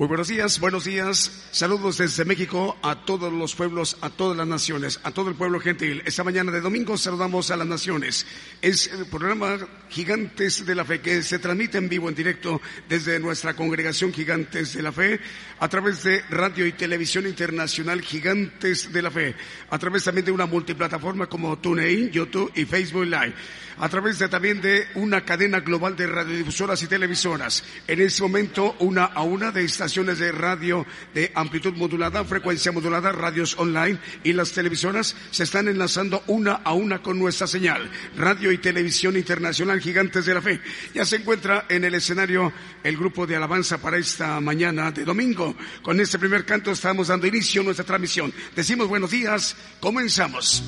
Muy buenos días, buenos días. Saludos desde México a todos los pueblos, a todas las naciones, a todo el pueblo gentil. Esta mañana de domingo saludamos a las naciones. Es el programa Gigantes de la Fe que se transmite en vivo, en directo desde nuestra congregación Gigantes de la Fe a través de radio y televisión internacional Gigantes de la Fe, a través también de una multiplataforma como TuneIn, YouTube y Facebook Live a través de, también de una cadena global de radiodifusoras y televisoras. En este momento, una a una de estaciones de radio de amplitud modulada, frecuencia modulada, radios online y las televisoras se están enlazando una a una con nuestra señal. Radio y televisión internacional Gigantes de la Fe. Ya se encuentra en el escenario el grupo de alabanza para esta mañana de domingo. Con este primer canto estamos dando inicio a nuestra transmisión. Decimos buenos días, comenzamos.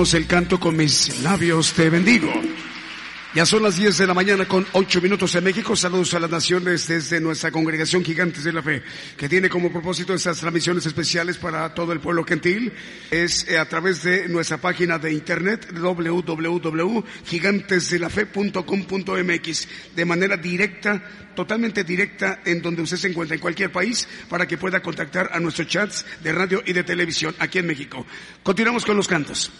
El canto con mis labios te bendigo. Ya son las 10 de la mañana con 8 minutos en México. Saludos a las naciones desde nuestra congregación Gigantes de la Fe, que tiene como propósito estas transmisiones especiales para todo el pueblo gentil. Es eh, a través de nuestra página de internet www.gigantesdelafe.com.mx de manera directa, totalmente directa en donde usted se encuentra en cualquier país para que pueda contactar a nuestros chats de radio y de televisión aquí en México. Continuamos con los cantos.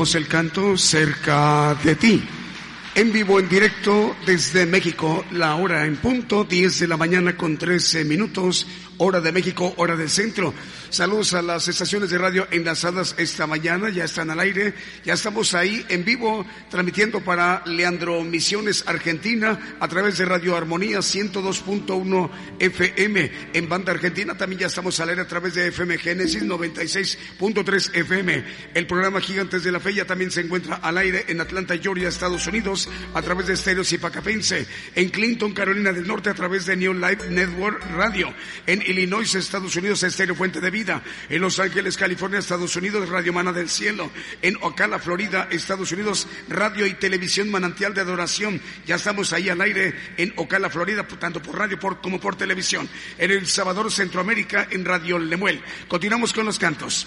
El canto cerca de ti. En vivo, en directo desde México, la hora en punto, 10 de la mañana con 13 minutos, hora de México, hora del centro. Saludos a las estaciones de radio enlazadas esta mañana, ya están al aire, ya estamos ahí en vivo transmitiendo para Leandro Misiones Argentina a través de Radio Armonía 102.1 FM. En banda argentina también ya estamos al aire a través de FM Génesis 96.3 FM. El programa Gigantes de la Fe ya también se encuentra al aire en Atlanta, Georgia, Estados Unidos a través de Estéreo Zipacapense. En Clinton, Carolina del Norte a través de New Life Network Radio. En Illinois, Estados Unidos, Estéreo Fuente de Vida en Los Ángeles, California, Estados Unidos, Radio Mana del Cielo. En Ocala, Florida, Estados Unidos, Radio y Televisión Manantial de Adoración. Ya estamos ahí al aire en Ocala, Florida, tanto por radio como por televisión. En El Salvador, Centroamérica, en Radio Lemuel. Continuamos con los cantos.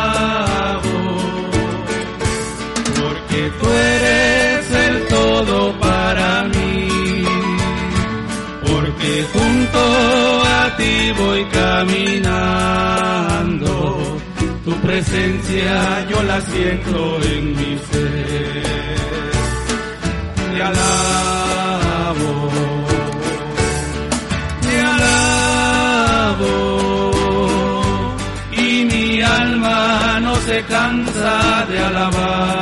junto a ti voy caminando, tu presencia yo la siento en mi ser. Te alabo, te alabo, y mi alma no se cansa de alabar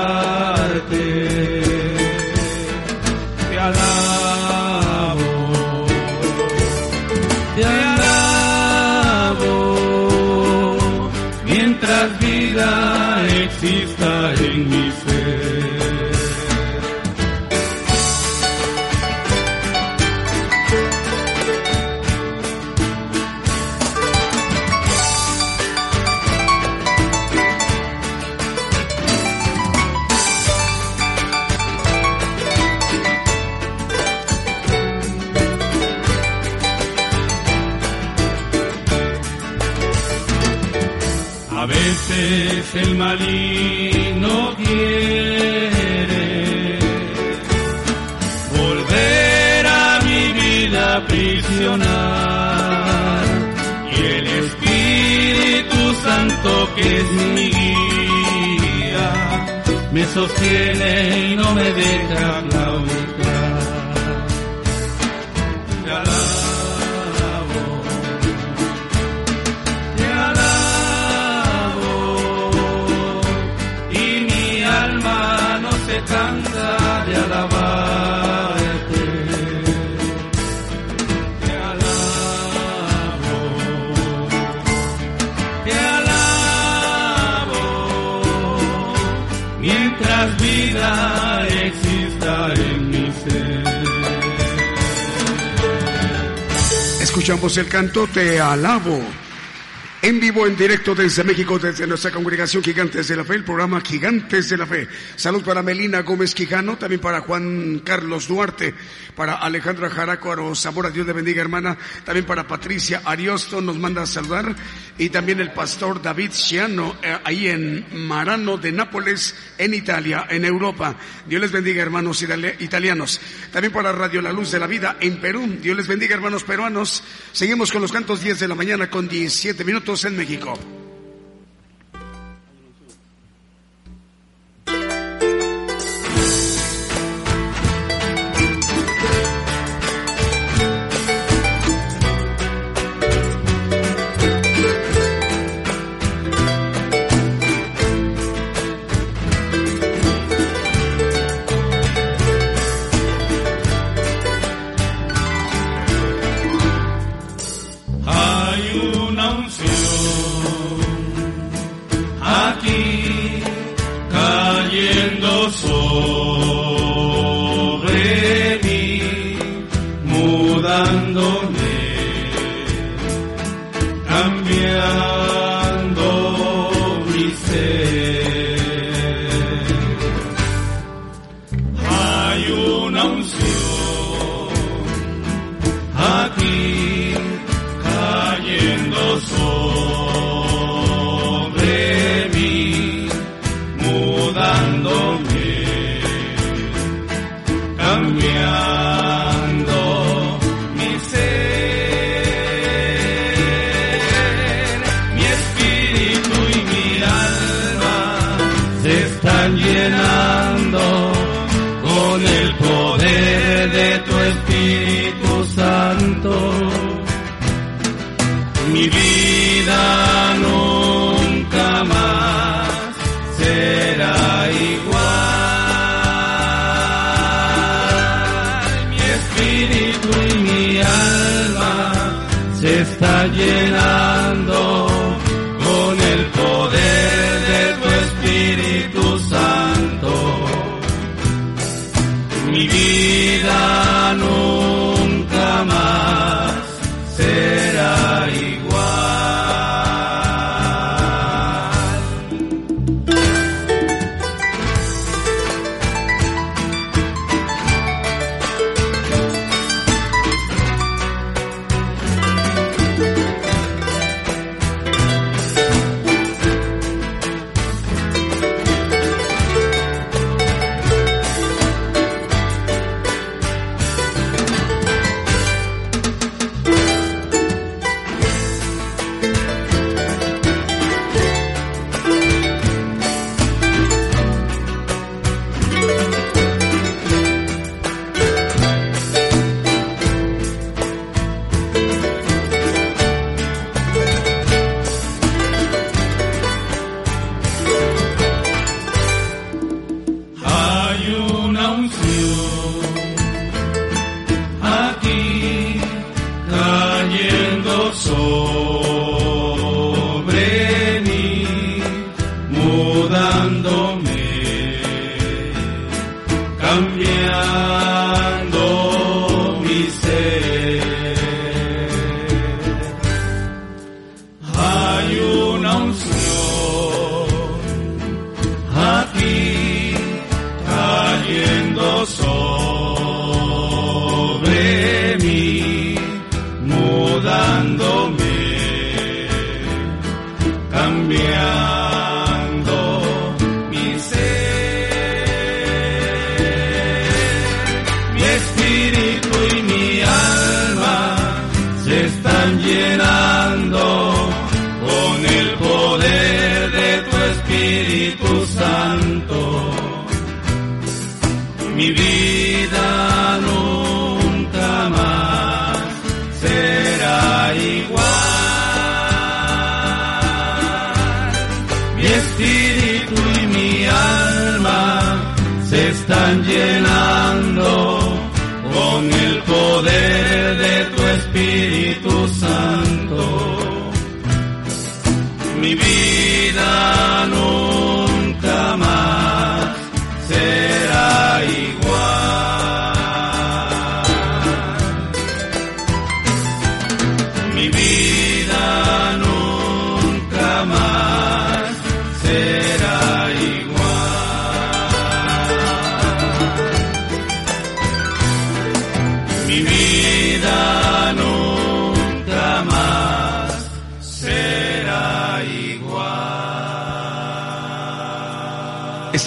que es mi guía me sostiene y no me deja escuchamos el canto Te alabo. En vivo, en directo desde México, desde nuestra congregación Gigantes de la Fe, el programa Gigantes de la Fe. Salud para Melina Gómez Quijano, también para Juan Carlos Duarte, para Alejandra Jarácuaro Zamora, Dios le bendiga hermana, también para Patricia Ariosto, nos manda a saludar, y también el pastor David Ciano, eh, ahí en Marano de Nápoles, en Italia, en Europa. Dios les bendiga hermanos italianos. También para Radio La Luz de la Vida en Perú. Dios les bendiga hermanos peruanos. Seguimos con los cantos 10 de la mañana con 17 minutos en México.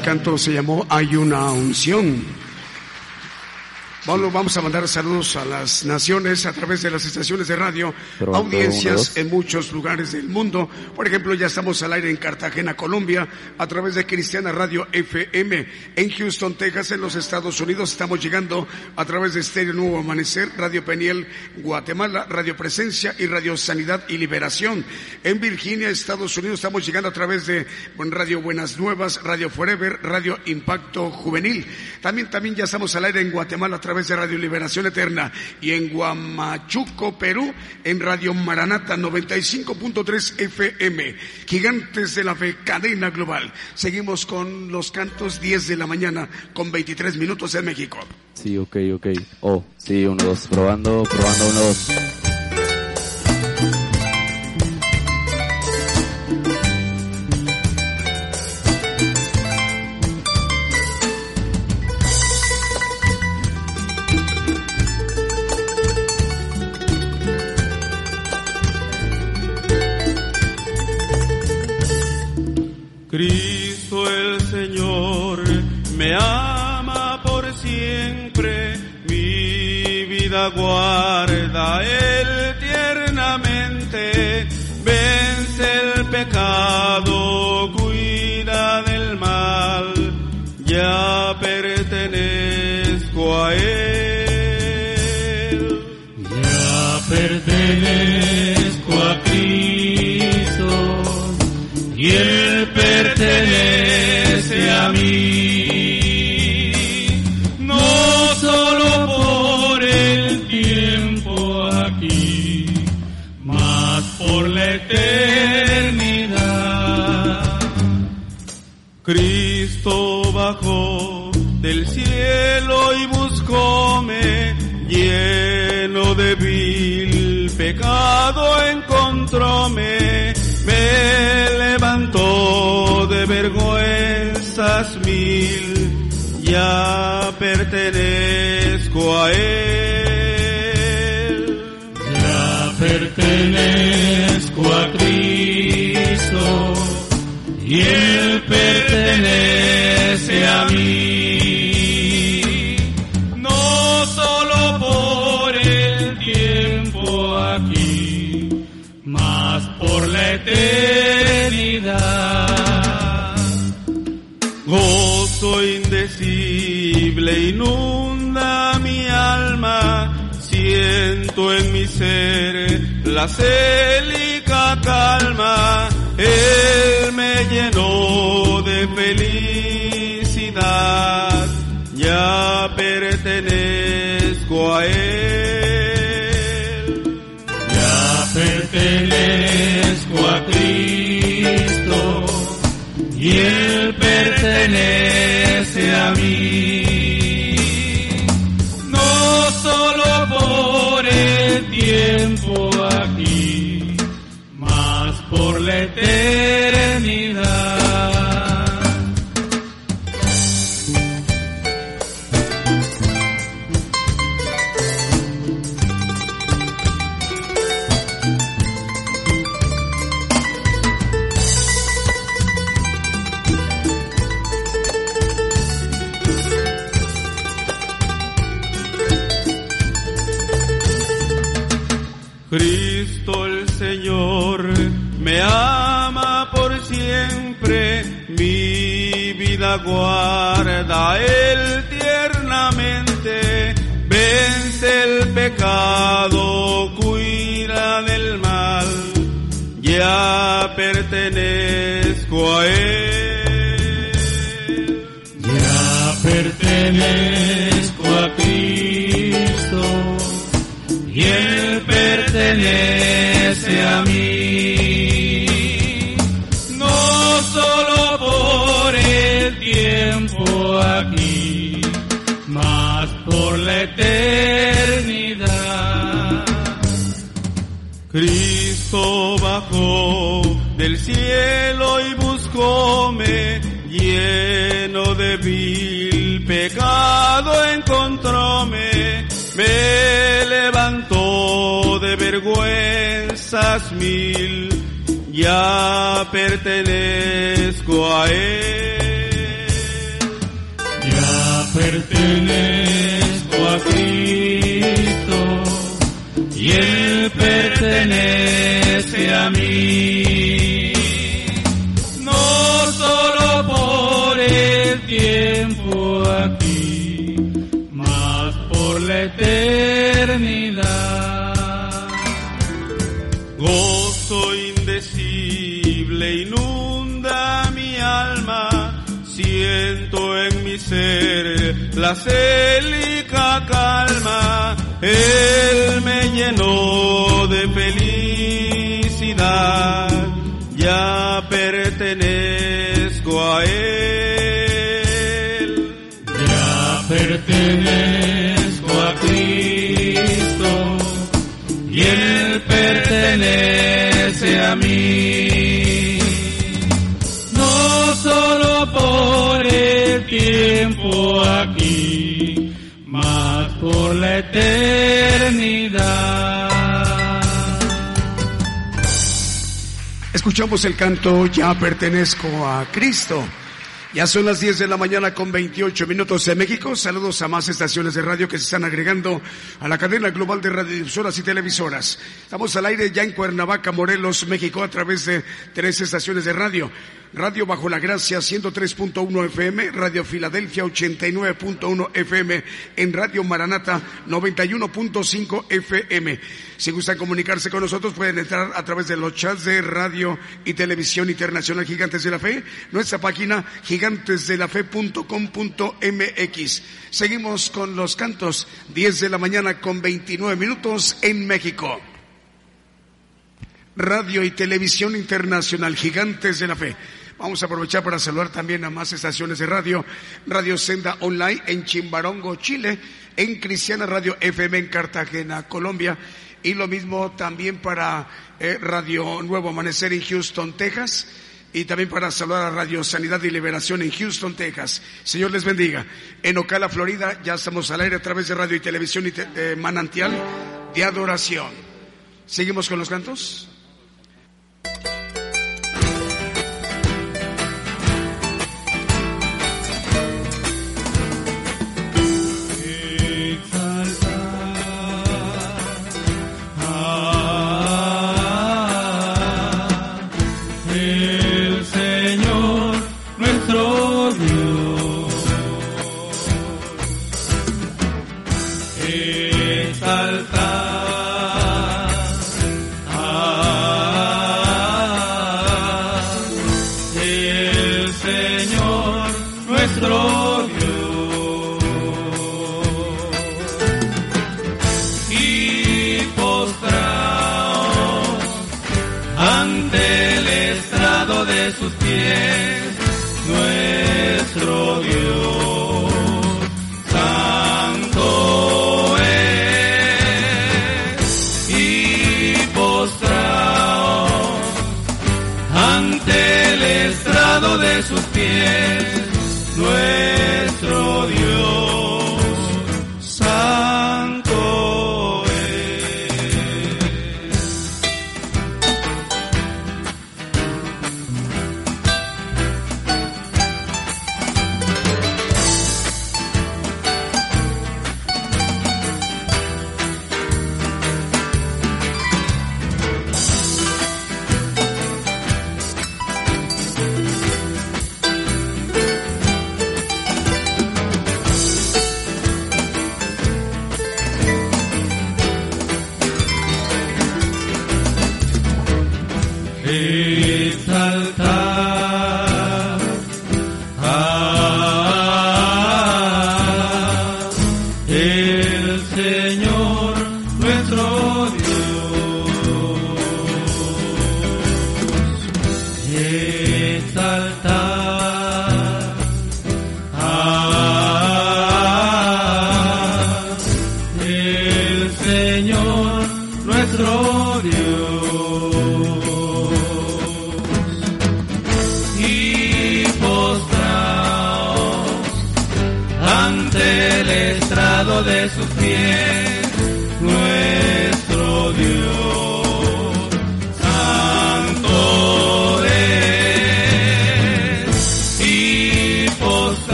Canto se llamó Hay una unción. Bueno, vamos a mandar saludos a las naciones a través de las estaciones de radio, audiencias en muchos lugares del mundo. Por ejemplo, ya estamos al aire en Cartagena, Colombia, a través de Cristiana Radio FM. En Houston, Texas, en los Estados Unidos, estamos llegando a través de Estéreo Nuevo Amanecer, Radio Peniel, Guatemala, Radio Presencia y Radio Sanidad y Liberación. En Virginia, Estados Unidos, estamos llegando a través de Radio Buenas Nuevas, Radio Forever, Radio Impacto Juvenil. También, también ya estamos al aire en Guatemala a través través de Radio Liberación Eterna y en Guamachuco, Perú, en Radio Maranata 95.3 FM. Gigantes de la Fe, cadena global. Seguimos con los cantos 10 de la mañana con 23 minutos en México. Sí, ok, ok. Oh, sí, uno, dos, probando, probando, uno, dos. Cristo el Señor me ama por siempre, mi vida guarda Él tiernamente, vence el pecado, cuida del mal, ya pertenezco a Él. Ya pertenezco a Cristo y Él pertenece a mí. No solo por el tiempo aquí, mas por la eternidad. Cristo bajó del cielo y buscóme, lleno de vil pecado encontróme, me de vergüenzas mil, ya pertenezco a él. Ya pertenezco a Cristo y Él pertenece a mí. No solo por el tiempo aquí, mas por la eternidad. Gozo indecible inunda mi alma, siento en mi ser la célica calma, Él me llenó de felicidad, ya pertenezco a Él. Ya pertenezco a Y Él pertenece a mí. No solo por el tiempo aquí, mas por la eternidad. Guarda Él tiernamente, vence el pecado, cuida del mal, ya pertenezco a Él. Ya pertenezco a Cristo y Él pertenece a mí. Cristo bajó del cielo y buscóme, lleno de vil pecado encontróme, me levantó de vergüenzas mil, ya pertenezco a Él. Ya pertenezco a Cristo y Él pertenece a mí. No solo por el tiempo aquí, mas por la eternidad. Gozo indecible inunda mi alma, siento en mi ser la célica calma, Él me llenó de felicidad, ya pertenezco a Él. Ya pertenezco a Cristo y Él pertenece a mí. No solo por el tiempo la eternidad. Escuchamos el canto Ya pertenezco a Cristo. Ya son las 10 de la mañana con 28 minutos en México. Saludos a más estaciones de radio que se están agregando a la cadena global de radiodifusoras y televisoras. Estamos al aire ya en Cuernavaca, Morelos, México, a través de tres estaciones de radio. Radio Bajo la Gracia 103.1 FM, Radio Filadelfia 89.1 FM, en Radio Maranata 91.5 FM. Si gustan comunicarse con nosotros pueden entrar a través de los chats de Radio y Televisión Internacional Gigantes de la Fe, nuestra página gigantesdelafe.com.mx. Seguimos con los cantos 10 de la mañana con 29 minutos en México. Radio y Televisión Internacional Gigantes de la Fe. Vamos a aprovechar para saludar también a más estaciones de radio. Radio Senda Online en Chimbarongo, Chile. En Cristiana Radio FM en Cartagena, Colombia. Y lo mismo también para eh, Radio Nuevo Amanecer en Houston, Texas. Y también para saludar a Radio Sanidad y Liberación en Houston, Texas. Señor les bendiga. En Ocala, Florida, ya estamos al aire a través de radio y televisión eh, manantial de adoración. ¿Seguimos con los cantos?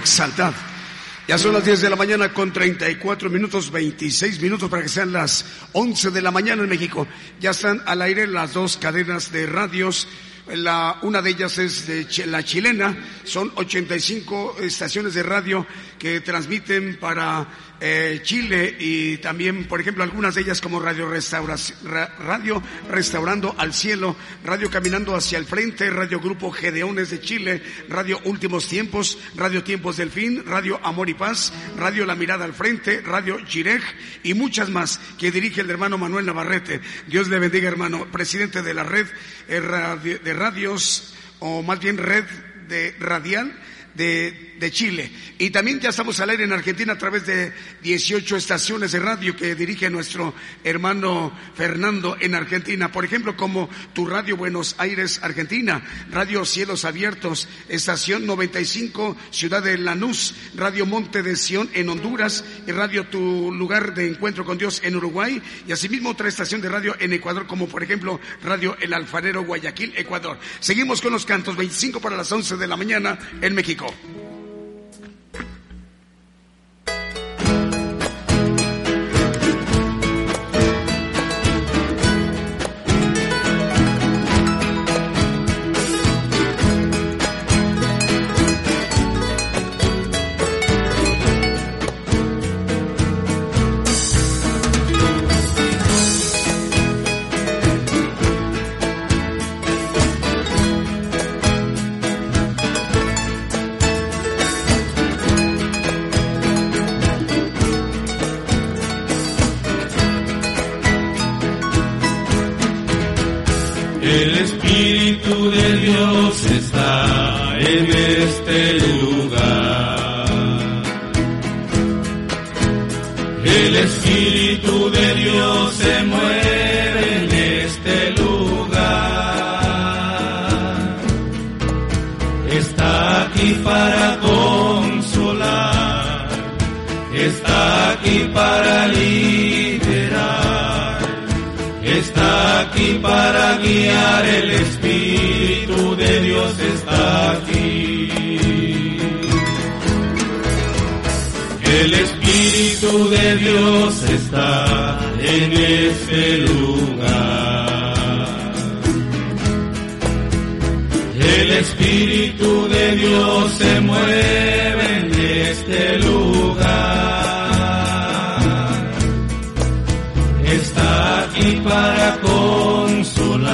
Exaltad. Ya son las 10 de la mañana con 34 minutos, 26 minutos para que sean las 11 de la mañana en México. Ya están al aire las dos cadenas de radios. La, una de ellas es de la chilena, son 85 estaciones de radio que transmiten para eh, Chile y también, por ejemplo, algunas de ellas como Radio, radio Restaurando al Cielo, Radio Caminando hacia el Frente, Radio Grupo Gedeones de Chile, Radio Últimos Tiempos, Radio Tiempos del Fin, Radio Amor y Paz, Radio La Mirada al Frente, Radio Girej y muchas más que dirige el hermano Manuel Navarrete. Dios le bendiga, hermano, presidente de la red eh, de radios, o más bien red de radial de, de Chile. Y también ya estamos al aire en Argentina a través de 18 estaciones de radio que dirige nuestro hermano Fernando en Argentina. Por ejemplo, como Tu Radio Buenos Aires, Argentina, Radio Cielos Abiertos, Estación 95, Ciudad de Lanús, Radio Monte de Sion en Honduras, y Radio Tu Lugar de Encuentro con Dios en Uruguay, y asimismo otra estación de radio en Ecuador, como por ejemplo Radio El Alfarero Guayaquil, Ecuador. Seguimos con los cantos, 25 para las 11 de la mañana en México. El Está aquí para guiar, el Espíritu de Dios está aquí. El Espíritu de Dios está en este lugar. El Espíritu de Dios se mueve en este lugar. Para consolar,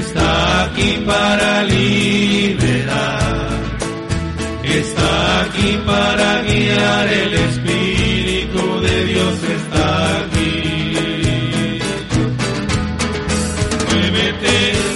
está aquí para liberar, está aquí para guiar, el Espíritu de Dios está aquí. Muévete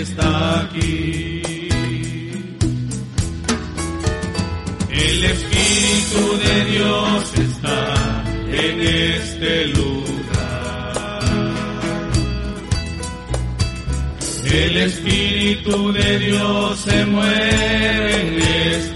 está aquí. El Espíritu de Dios está en este lugar. El Espíritu de Dios se mueve en este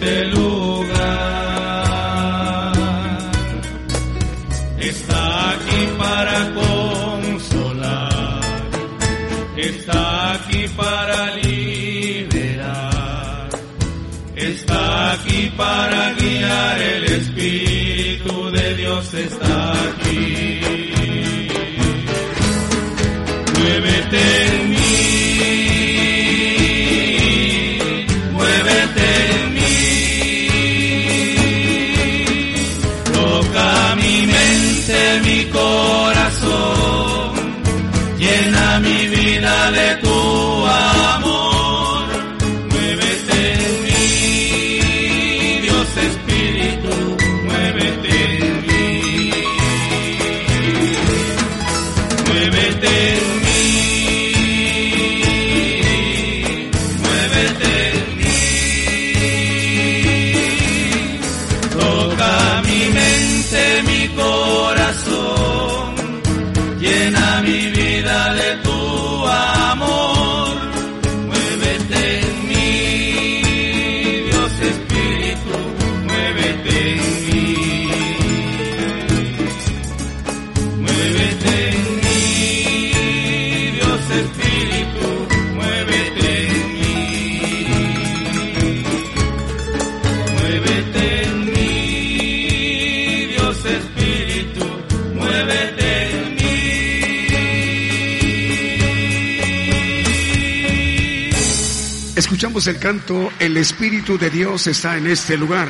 El canto El Espíritu de Dios está en este lugar.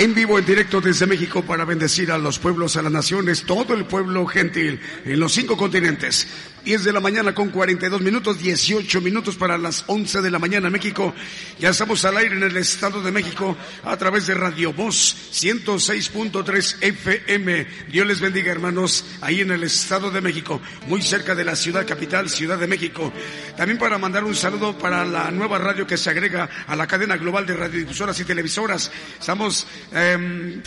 En vivo, en directo desde México para bendecir a los pueblos, a las naciones, todo el pueblo gentil en los cinco continentes. 10 de la mañana con 42 minutos, 18 minutos para las 11 de la mañana en México. Ya estamos al aire en el Estado de México a través de Radio Voz 106.3 FM. Dios les bendiga hermanos ahí en el Estado de México, muy cerca de la ciudad capital, Ciudad de México. También para mandar un saludo para la nueva radio que se agrega a la cadena global de radiodifusoras y televisoras. Estamos eh,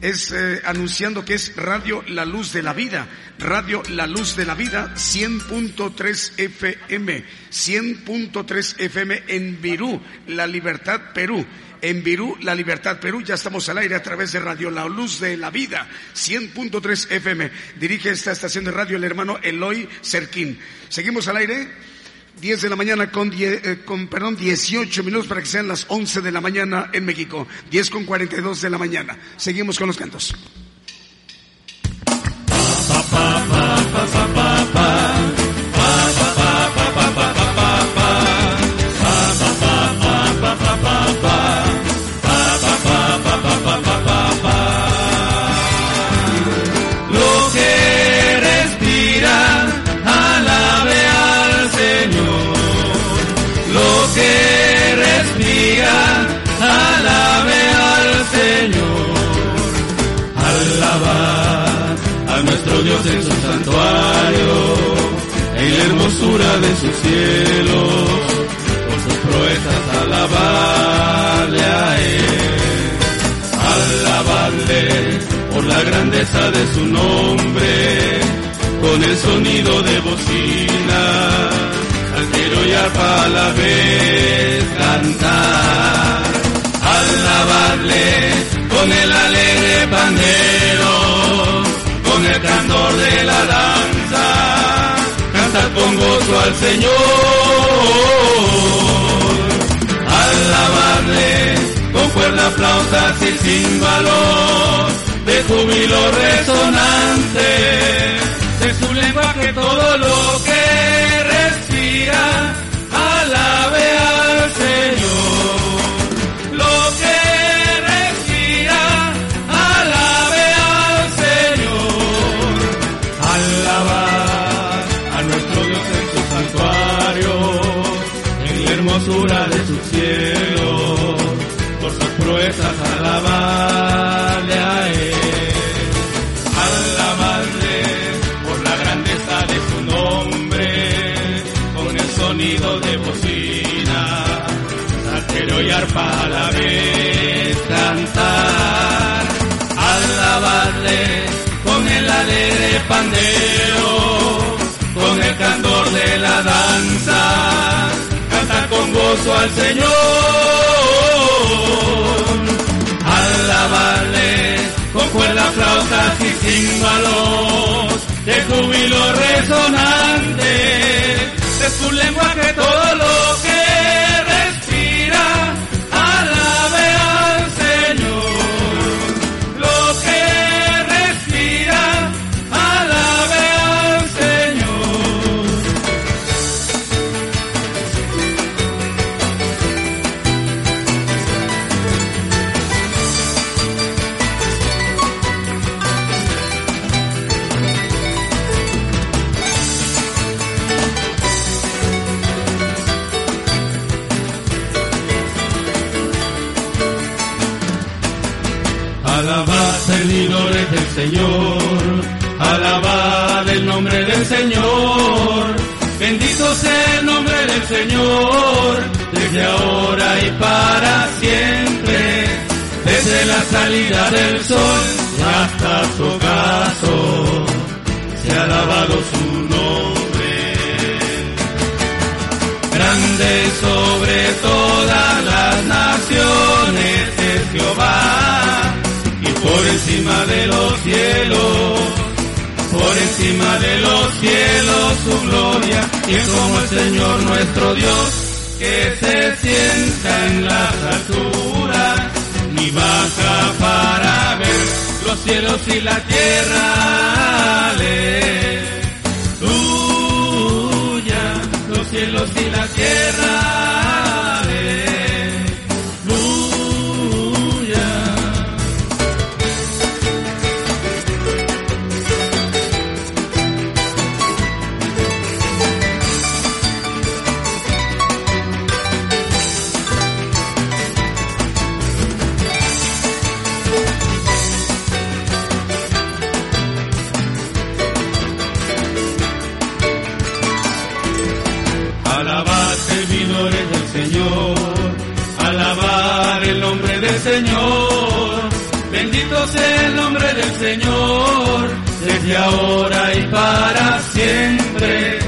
es eh, anunciando que es Radio La Luz de la Vida, Radio La Luz de la Vida 100.3 FM, 100.3 FM en Virú, La Libertad, Perú. En Virú, La Libertad, Perú, ya estamos al aire a través de Radio La Luz de la Vida, 100.3 FM. Dirige esta estación de radio el hermano Eloy Cerquín. Seguimos al aire. 10 de la mañana con, die- eh, con, perdón, 18 minutos para que sean las 11 de la mañana en México. 10 con 42 de la mañana. Seguimos con los cantos. Lo de sus cielos, por sus proezas alabarle a Él alabarle por la grandeza de su nombre, con el sonido de bocina, saltero y arpa a la vez cantar. Alabarle con el alegre pandero, con el candor de la danza, con gozo al Señor. Alabarle con cuerdas, flautas y címbalos de júbilo resonante de su lenguaje que todo lo que respira hermosura de su cielo, por sus proezas alabarle a Él. Alabarle por la grandeza de su nombre, con el sonido de bocina, saltero y arpa a la vez cantar. Alabarle con el alegre pandero, con el candor de la danza, al Señor. Alabarle con cuerdas, flautas y címbalos, de júbilo resonante, de su lenguaje todo lo que Señor, alabad el nombre del Señor, bendito sea el nombre del Señor, desde ahora y para siempre, desde la salida del sol hasta su ocaso, se ha alabado su los cielos, por encima de los cielos su gloria y es como el Señor nuestro Dios que se sienta en las alturas ni baja para ver los cielos y la tierra. Aleluya los cielos y la tierra. Señor, desde ahora y para siempre,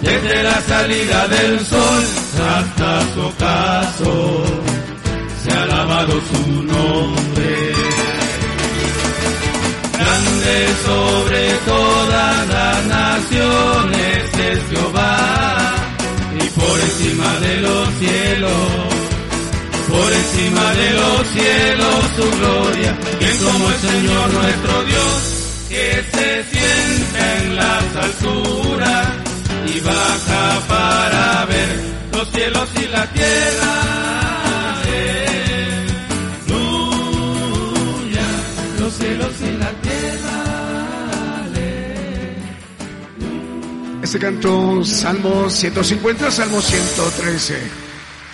desde la salida del sol hasta su ocaso, se ha alabado su nombre. Grande sobre todas las naciones es Jehová y por encima de los cielos, por encima de los cielos su gloria, que como el Señor nuestro Dios, que se sienta en las alturas y baja para ver los cielos y la tierra. Aleluya, los cielos y la tierra. Este canto, Salmo 150, Salmo 113.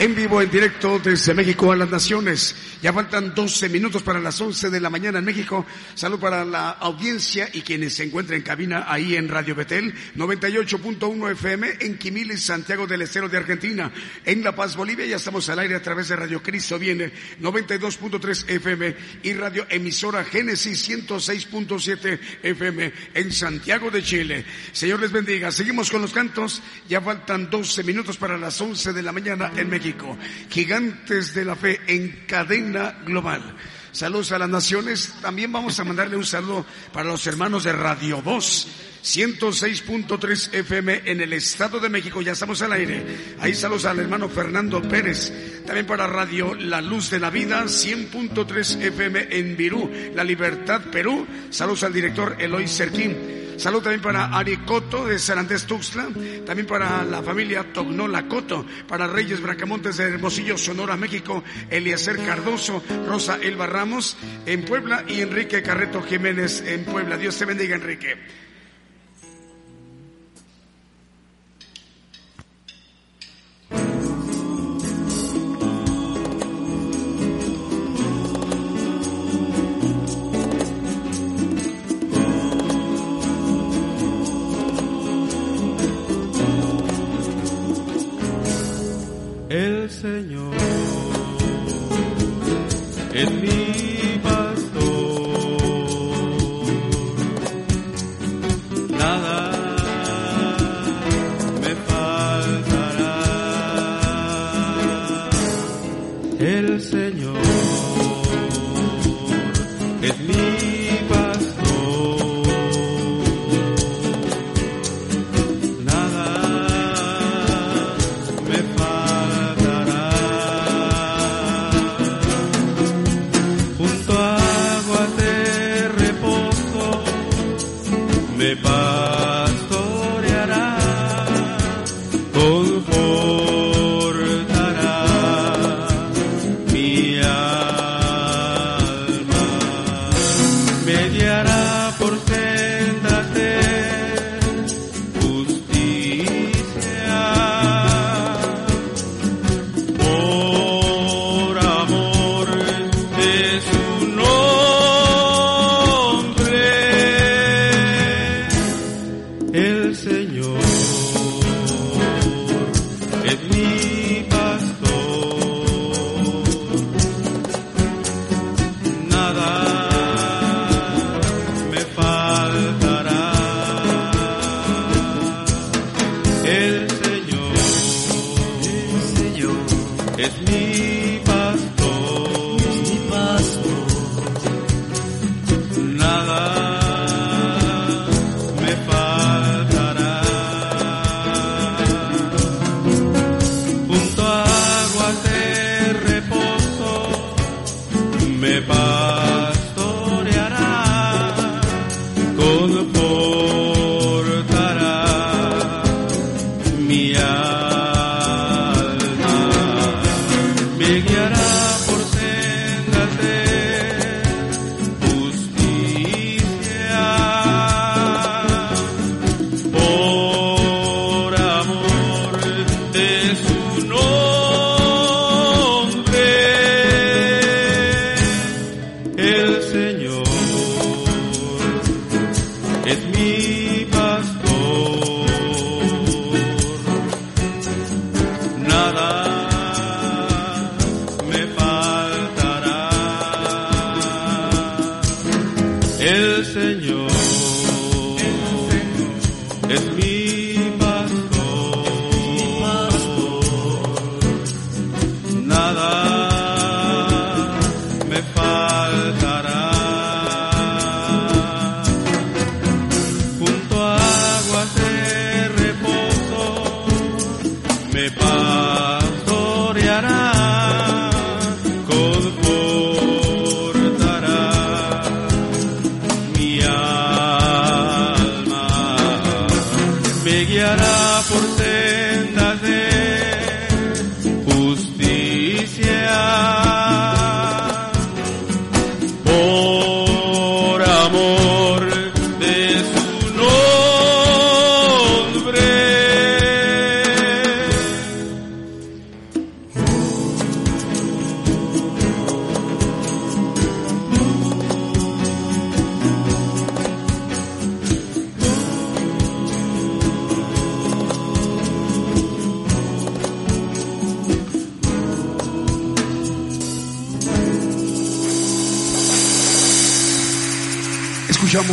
En vivo, en directo desde México a las Naciones. Ya faltan 12 minutos para las 11 de la mañana en México. Salud para la audiencia y quienes se encuentran en cabina ahí en Radio Betel, 98.1 FM en Quimilis, Santiago del Estero de Argentina. En La Paz, Bolivia, ya estamos al aire a través de Radio Cristo Viene, 92.3 FM y Radio Emisora Génesis 106.7 FM en Santiago de Chile. Señor les bendiga. Seguimos con los cantos. Ya faltan 12 minutos para las 11 de la mañana en México. Gigantes de la fe en cadena global. Saludos a las naciones. También vamos a mandarle un saludo para los hermanos de Radio Voz. 106.3 FM en el Estado de México, ya estamos al aire. Ahí saludos al hermano Fernando Pérez. También para Radio La Luz de la Vida, 100.3 FM en Virú, La Libertad, Perú. Saludos al director Eloy Serquín. Salud también para Aricoto de San Andrés Tuxtla, también para la familia Tognola Coto, para Reyes Bracamontes de Hermosillo, Sonora, México, Eliezer Cardoso, Rosa Elba Ramos en Puebla y Enrique Carreto Jiménez en Puebla. Dios te bendiga, Enrique. El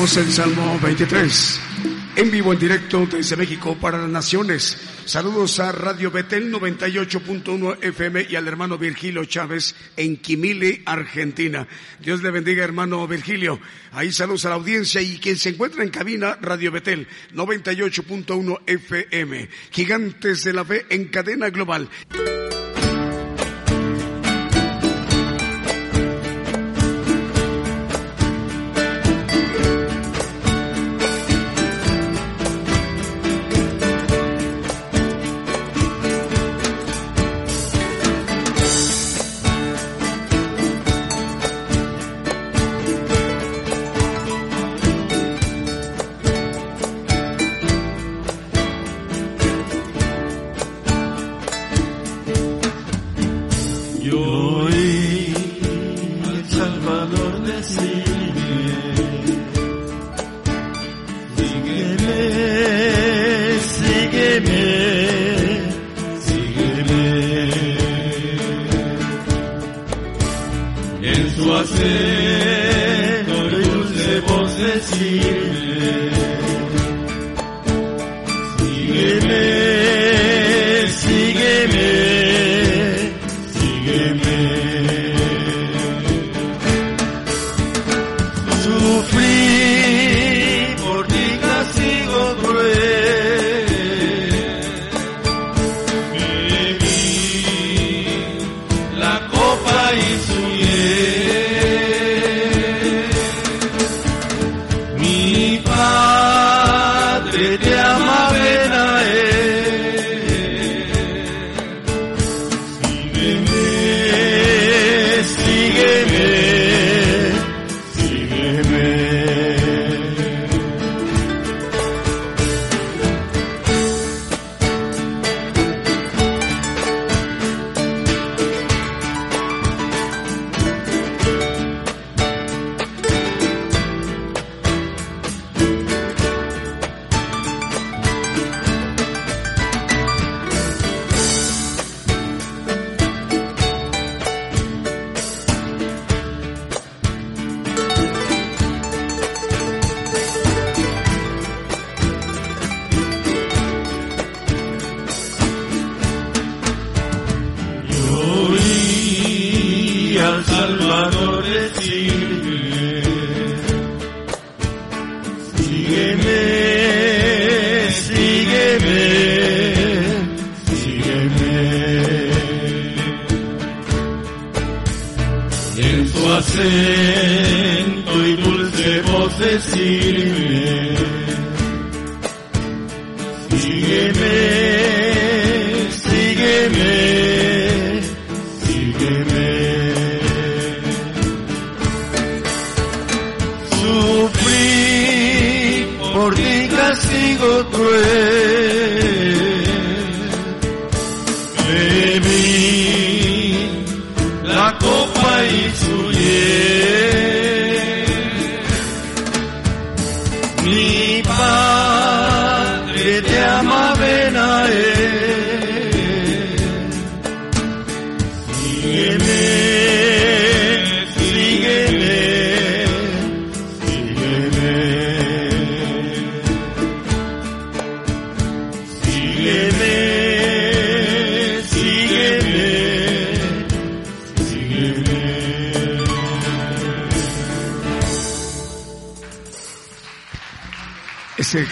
Salmo 23. En vivo, en directo desde México para las naciones. Saludos a Radio Betel 98.1 FM y al hermano Virgilio Chávez en Quimili, Argentina. Dios le bendiga, hermano Virgilio. Ahí saludos a la audiencia y quien se encuentra en cabina, Radio Betel 98.1 FM. Gigantes de la fe en cadena global.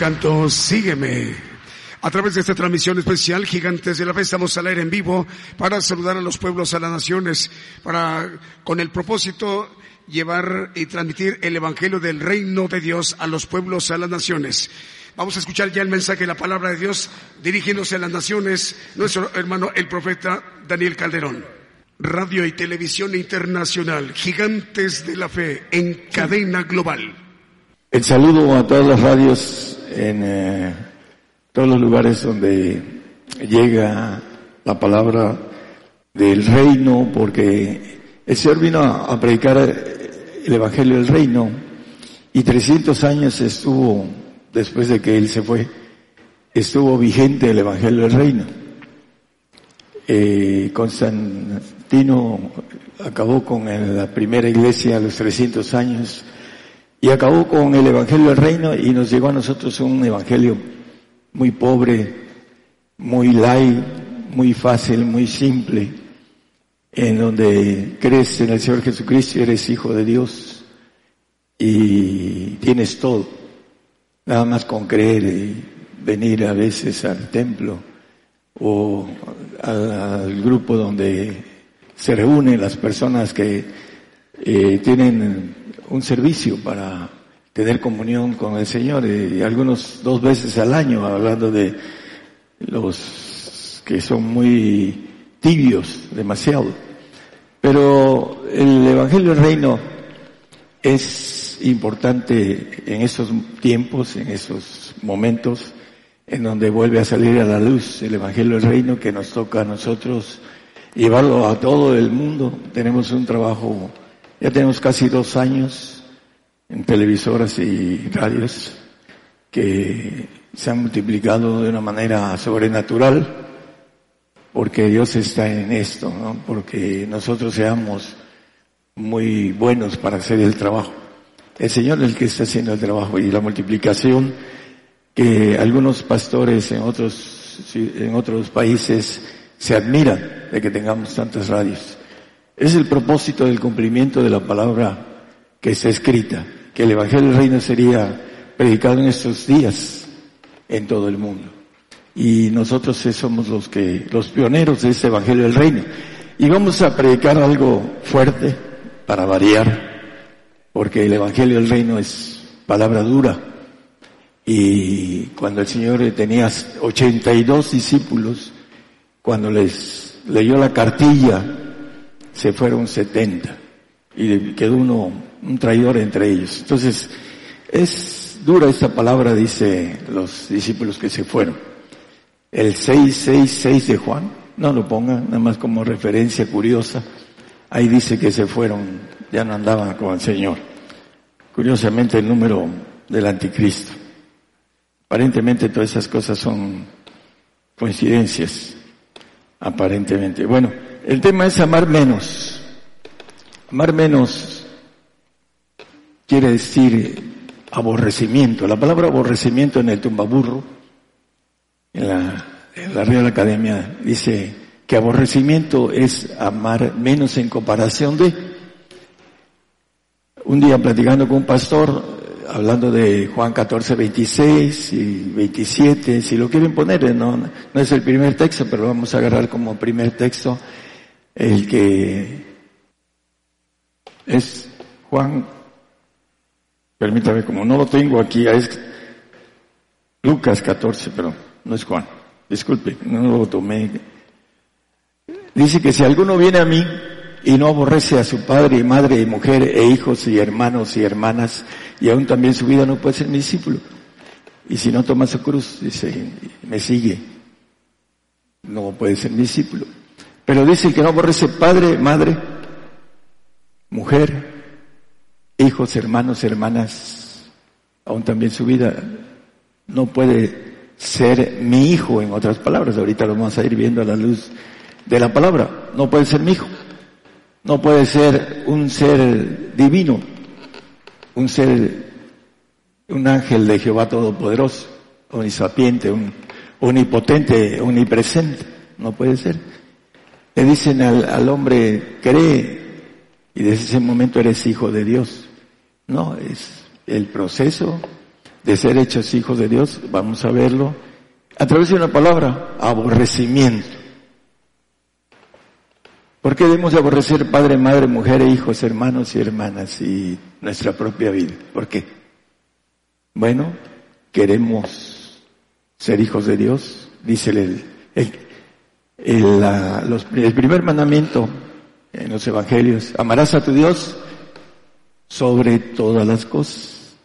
Canto, sígueme. A través de esta transmisión especial, Gigantes de la Fe, estamos al aire en vivo para saludar a los pueblos, a las naciones, para, con el propósito, llevar y transmitir el Evangelio del Reino de Dios a los pueblos, a las naciones. Vamos a escuchar ya el mensaje de la palabra de Dios dirigiéndose a las naciones, nuestro hermano el profeta Daniel Calderón. Radio y Televisión Internacional, Gigantes de la Fe, en cadena global. El saludo a todas las radios en eh, todos los lugares donde llega la palabra del reino, porque el Señor vino a, predicar el Evangelio del reino y 300 años estuvo, después de que Él se fue, estuvo vigente el Evangelio del reino. Eh, Constantino acabó con la primera iglesia a los 300 años y acabó con el Evangelio del Reino y nos llegó a nosotros un Evangelio muy pobre, muy light, muy fácil, muy simple, en donde crees en el Señor Jesucristo y eres hijo de Dios y tienes todo, nada más con creer y venir a veces al templo o al, grupo donde se reúnen las personas que eh, tienen un servicio para tener comunión con el Señor y algunos dos veces al año hablando de los que son muy tibios demasiado. Pero el Evangelio del Reino es importante en esos tiempos, en esos momentos en donde vuelve a salir a la luz el Evangelio del Reino que nos toca a nosotros llevarlo a todo el mundo. Tenemos un trabajo, ya tenemos casi dos años en televisoras y radios que se han multiplicado de una manera sobrenatural porque Dios está en esto, ¿no? porque nosotros seamos muy buenos para hacer el trabajo. El Señor es el que está haciendo el trabajo y la multiplicación que algunos pastores en otros, en otros países se admiran de que tengamos tantas radios. Es el propósito del cumplimiento de la palabra que está escrita, que el Evangelio del Reino sería predicado en estos días en todo el mundo. Y nosotros somos los que, los pioneros de ese Evangelio del Reino. Y vamos a predicar algo fuerte para variar, porque el Evangelio del Reino es palabra dura. Y cuando el Señor tenía 82 discípulos, cuando les leyó la cartilla, se fueron 70 y quedó uno, un traidor entre ellos. Entonces, es dura esta palabra, dice los discípulos que se fueron. El 666 de Juan, no lo pongan, nada más como referencia curiosa. Ahí dice que se fueron, ya no andaban con el Señor. Curiosamente el número del anticristo. Aparentemente todas esas cosas son coincidencias. Aparentemente. Bueno, el tema es amar menos. Amar menos quiere decir aborrecimiento. La palabra aborrecimiento en el tumbaburro, en la, en la Real Academia, dice que aborrecimiento es amar menos en comparación de. Un día platicando con un pastor, hablando de Juan 14, 26 y 27, si lo quieren poner, no, no es el primer texto, pero vamos a agarrar como primer texto el que es Juan, permítame, como no lo tengo aquí, es Lucas 14, pero no es Juan, disculpe, no lo tomé. Dice que si alguno viene a mí y no aborrece a su padre y madre y mujer e hijos y hermanos y hermanas y aún también su vida no puede ser mi discípulo. Y si no toma su cruz, dice, me sigue, no puede ser mi discípulo. Pero dice que no aborrece padre, madre, mujer, hijos, hermanos, hermanas, aún también su vida no puede ser mi hijo, en otras palabras. Ahorita lo vamos a ir viendo a la luz de la palabra. No puede ser mi hijo. No puede ser un ser divino, un ser, un ángel de Jehová Todopoderoso, omnisapiente, un omnipotente, omnipresente. No puede ser. Le dicen al, hombre, cree, y desde ese momento eres hijo de Dios. No, es el proceso de ser hechos hijos de Dios, vamos a verlo, a través de una palabra, aborrecimiento. ¿Por qué debemos aborrecer padre, madre, mujer, hijos, hermanos y hermanas y nuestra propia vida? ¿Por qué? Bueno, queremos ser hijos de Dios, dice el, el, el, primer mandamiento en los evangelios, amarás a tu Dios sobre todas las cosas,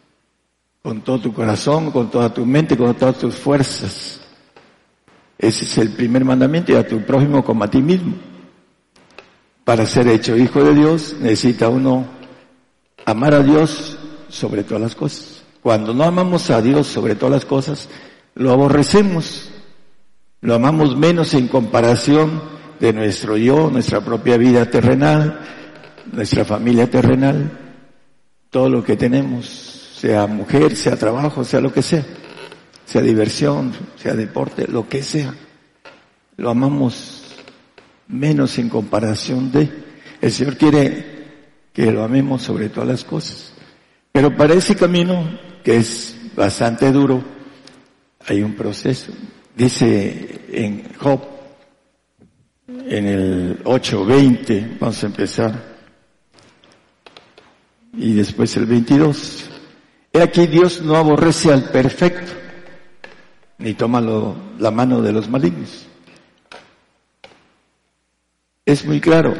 con todo tu corazón, con toda tu mente, con todas tus fuerzas. Ese es el primer mandamiento y a tu prójimo como a ti mismo. Para ser hecho hijo de Dios necesita uno amar a Dios sobre todas las cosas. Cuando no amamos a Dios sobre todas las cosas, lo aborrecemos. Lo amamos menos en comparación de nuestro yo, nuestra propia vida terrenal, nuestra familia terrenal, todo lo que tenemos, sea mujer, sea trabajo, sea lo que sea, sea diversión, sea deporte, lo que sea. Lo amamos menos en comparación de. El Señor quiere que lo amemos sobre todas las cosas. Pero para ese camino, que es bastante duro, hay un proceso. Dice en Job, en el 8.20, vamos a empezar, y después el 22. He aquí Dios no aborrece al perfecto, ni toma la mano de los malignos. Es muy claro,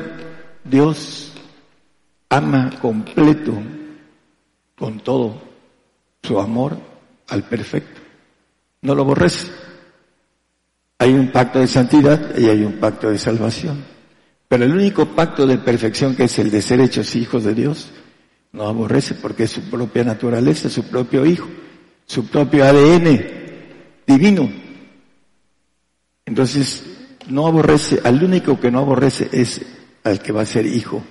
Dios ama completo, con todo su amor al perfecto. No lo aborrece. Hay un pacto de santidad y hay un pacto de salvación. Pero el único pacto de perfección que es el de ser hechos hijos de Dios, no aborrece porque es su propia naturaleza, su propio hijo, su propio ADN divino. Entonces, no aborrece, al único que no aborrece es al que va a ser hijo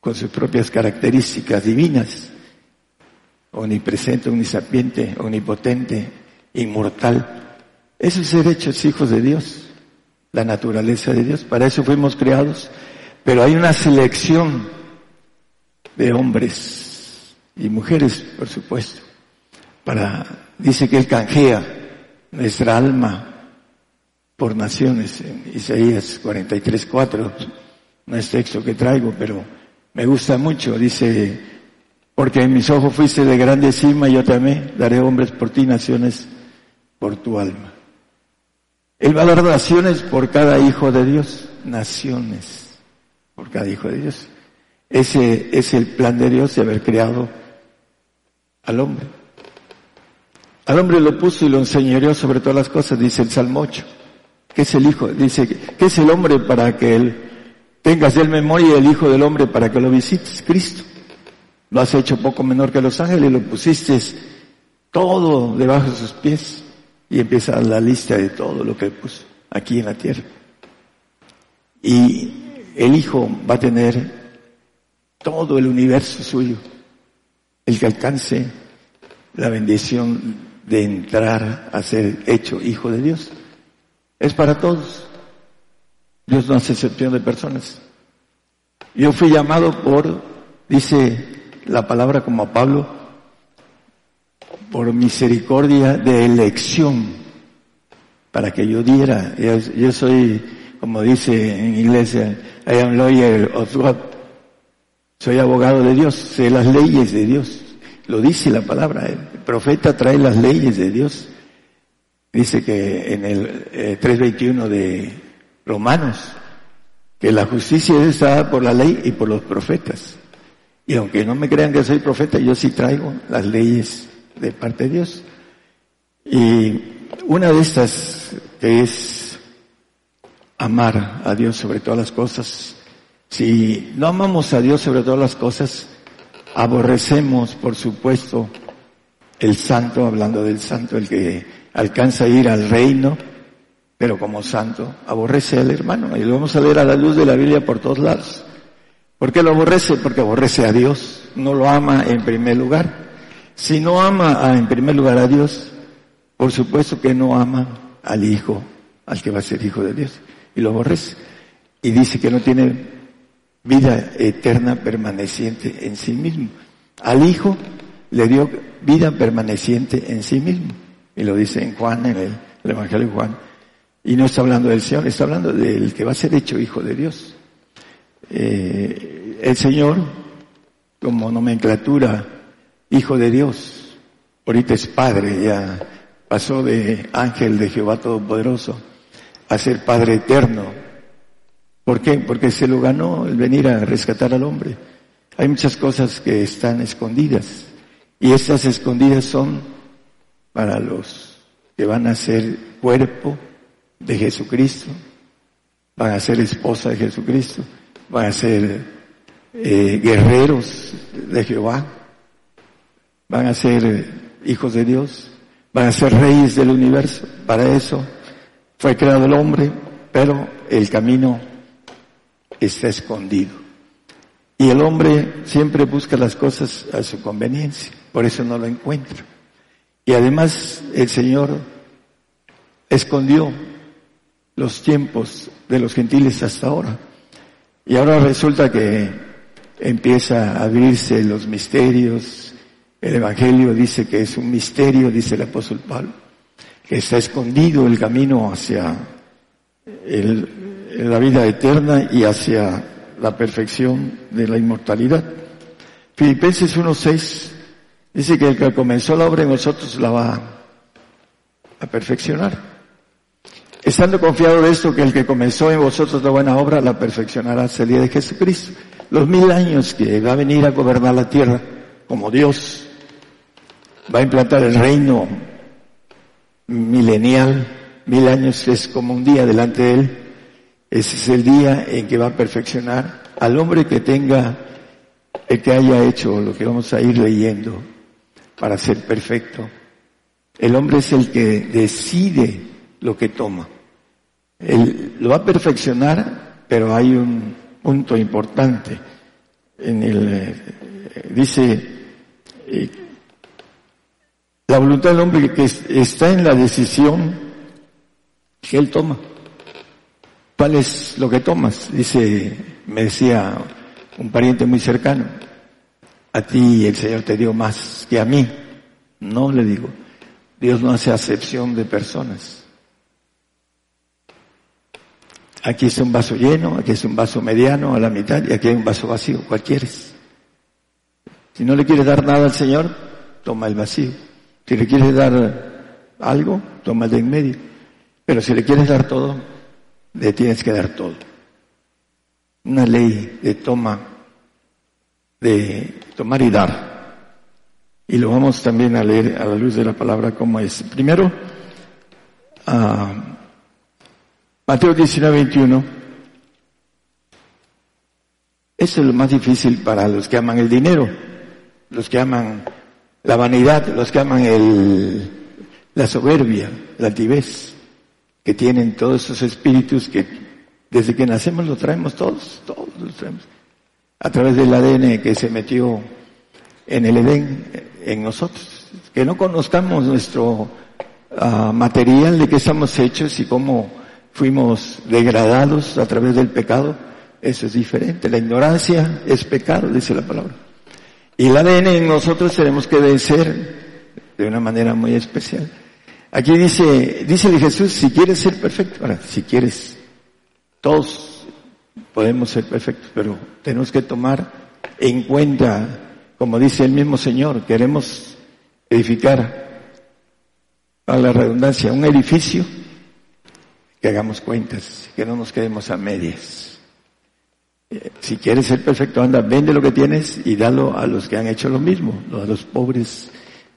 con sus propias características divinas, omnipresente, omnisapiente, omnipotente, inmortal. Eso es ser hechos hijos de Dios, la naturaleza de Dios. Para eso fuimos creados. Pero hay una selección de hombres y mujeres, por supuesto, para, dice que Él canjea nuestra alma por naciones, en Isaías 43, 4, no es texto que traigo, pero me gusta mucho, dice, porque en mis ojos fuiste de grande cima yo amé, daré hombres por ti, naciones por tu alma. Él va a dar naciones por cada hijo de Dios, naciones por cada hijo de Dios. Ese es el plan de Dios de haber creado al hombre. Al hombre lo puso y lo enseñoreó sobre todas las cosas, dice el Salmo 8. ¿Qué es el hijo? Dice, ¿qué es el hombre para que él tengas el memoria y el hijo del hombre para que lo visites? Cristo. Lo has hecho poco menor que los ángeles, lo pusiste todo debajo de sus pies y empieza la lista de todo lo que puso aquí en la tierra. Y el hijo va a tener todo el universo suyo, el que alcance la bendición de entrar a ser hecho hijo de Dios. Es para todos. Dios no hace excepción de personas. Yo fui llamado por, dice la palabra como a Pablo, por misericordia de elección, para que yo diera. Yo, soy, como dice en iglesia, I am lawyer of God. Soy abogado de Dios, sé las leyes de Dios. Lo dice la palabra. El profeta trae las leyes de Dios. Dice que en el 3.21 eh, de Romanos, que la justicia es dada por la ley y por los profetas. Y aunque no me crean que soy profeta, yo sí traigo las leyes de parte de Dios. Y una de estas que es amar a Dios sobre todas las cosas. Si no amamos a Dios sobre todas las cosas, Aborrecemos, por supuesto, el santo, hablando del santo, el que alcanza a ir al reino, pero como santo, aborrece al hermano. Y lo vamos a leer a la luz de la Biblia por todos lados. ¿Por qué lo aborrece? Porque aborrece a Dios, no lo ama en primer lugar. Si no ama en primer lugar a Dios, por supuesto que no ama al Hijo, al que va a ser Hijo de Dios, y lo aborrece. Y dice que no tiene vida eterna permaneciente en sí mismo. Al Hijo le dio vida permaneciente en sí mismo. Y lo dice en Juan, en el, Evangelio de Juan. Y no está hablando del Señor, está hablando del que va a ser hecho Hijo de Dios. Eh, el Señor, como nomenclatura, Hijo de Dios, ahorita es Padre, ya pasó de ángel de Jehová Todopoderoso a ser Padre eterno, ¿Por qué? Porque se lo ganó el venir a rescatar al hombre. Hay muchas cosas que están escondidas y estas escondidas son para los que van a ser cuerpo de Jesucristo, van a ser esposa de Jesucristo, van a ser eh, guerreros de Jehová, van a ser hijos de Dios, van a ser reyes del universo. Para eso fue creado el hombre, pero el camino está escondido. Y el hombre siempre busca las cosas a su conveniencia, por eso no lo encuentra. Y además el Señor escondió los tiempos de los gentiles hasta ahora. Y ahora resulta que empieza a abrirse los misterios. El Evangelio dice que es un misterio, dice el apóstol Pablo, que está escondido el camino hacia el, la vida eterna y hacia la perfección de la inmortalidad. Filipenses 1.6 dice que el que comenzó la obra en nosotros la va a perfeccionar. Estando confiado de esto, que el que comenzó en vosotros la buena obra la perfeccionará hasta el día de Jesucristo. Los mil años que va a venir a gobernar la tierra como Dios, va a implantar el reino milenial, mil años es como un día delante de él, ese es el día en que va a perfeccionar al hombre que tenga, el que haya hecho lo que vamos a ir leyendo para ser perfecto. El hombre es el que decide lo que toma. Él lo va a perfeccionar, pero hay un punto importante. en el, eh, dice, eh, la voluntad del hombre que está en la decisión que él toma. ¿Cuál es lo que tomas? Dice, me decía un pariente muy cercano, a ti el Señor te dio más que a mí. No le digo, Dios no hace acepción de personas. Aquí es un vaso lleno, aquí es un vaso mediano a la mitad y aquí hay un vaso vacío. ¿Cuál quieres? Si no le quieres dar nada al Señor, toma el vacío. Si le quieres dar algo, toma de en medio. Pero si le quieres dar todo, le tienes que dar todo. Una ley de toma, de tomar y dar. Y lo vamos también a leer a la luz de la palabra como es. Primero, uh, Mateo 19, 21. Eso es lo más difícil para los que aman el dinero, los que aman la vanidad, los que aman el, la soberbia, la altivez, que tienen todos esos espíritus que desde que nacemos lo traemos todos, todos los traemos. A través del ADN que se metió en el Edén, en nosotros. Que no conozcamos nuestro uh, material de qué estamos hechos y cómo fuimos degradados a través del pecado, eso es diferente. La ignorancia es pecado, dice la palabra. Y el ADN en nosotros tenemos que vencer de una manera muy especial. Aquí dice, dice Jesús, si quieres ser perfecto, ahora, si quieres, todos podemos ser perfectos, pero tenemos que tomar en cuenta, como dice el mismo Señor, queremos edificar, a la redundancia, un edificio que hagamos cuentas, que no nos quedemos a medias. Si quieres ser perfecto, anda, vende lo que tienes y dalo a los que han hecho lo mismo, a los pobres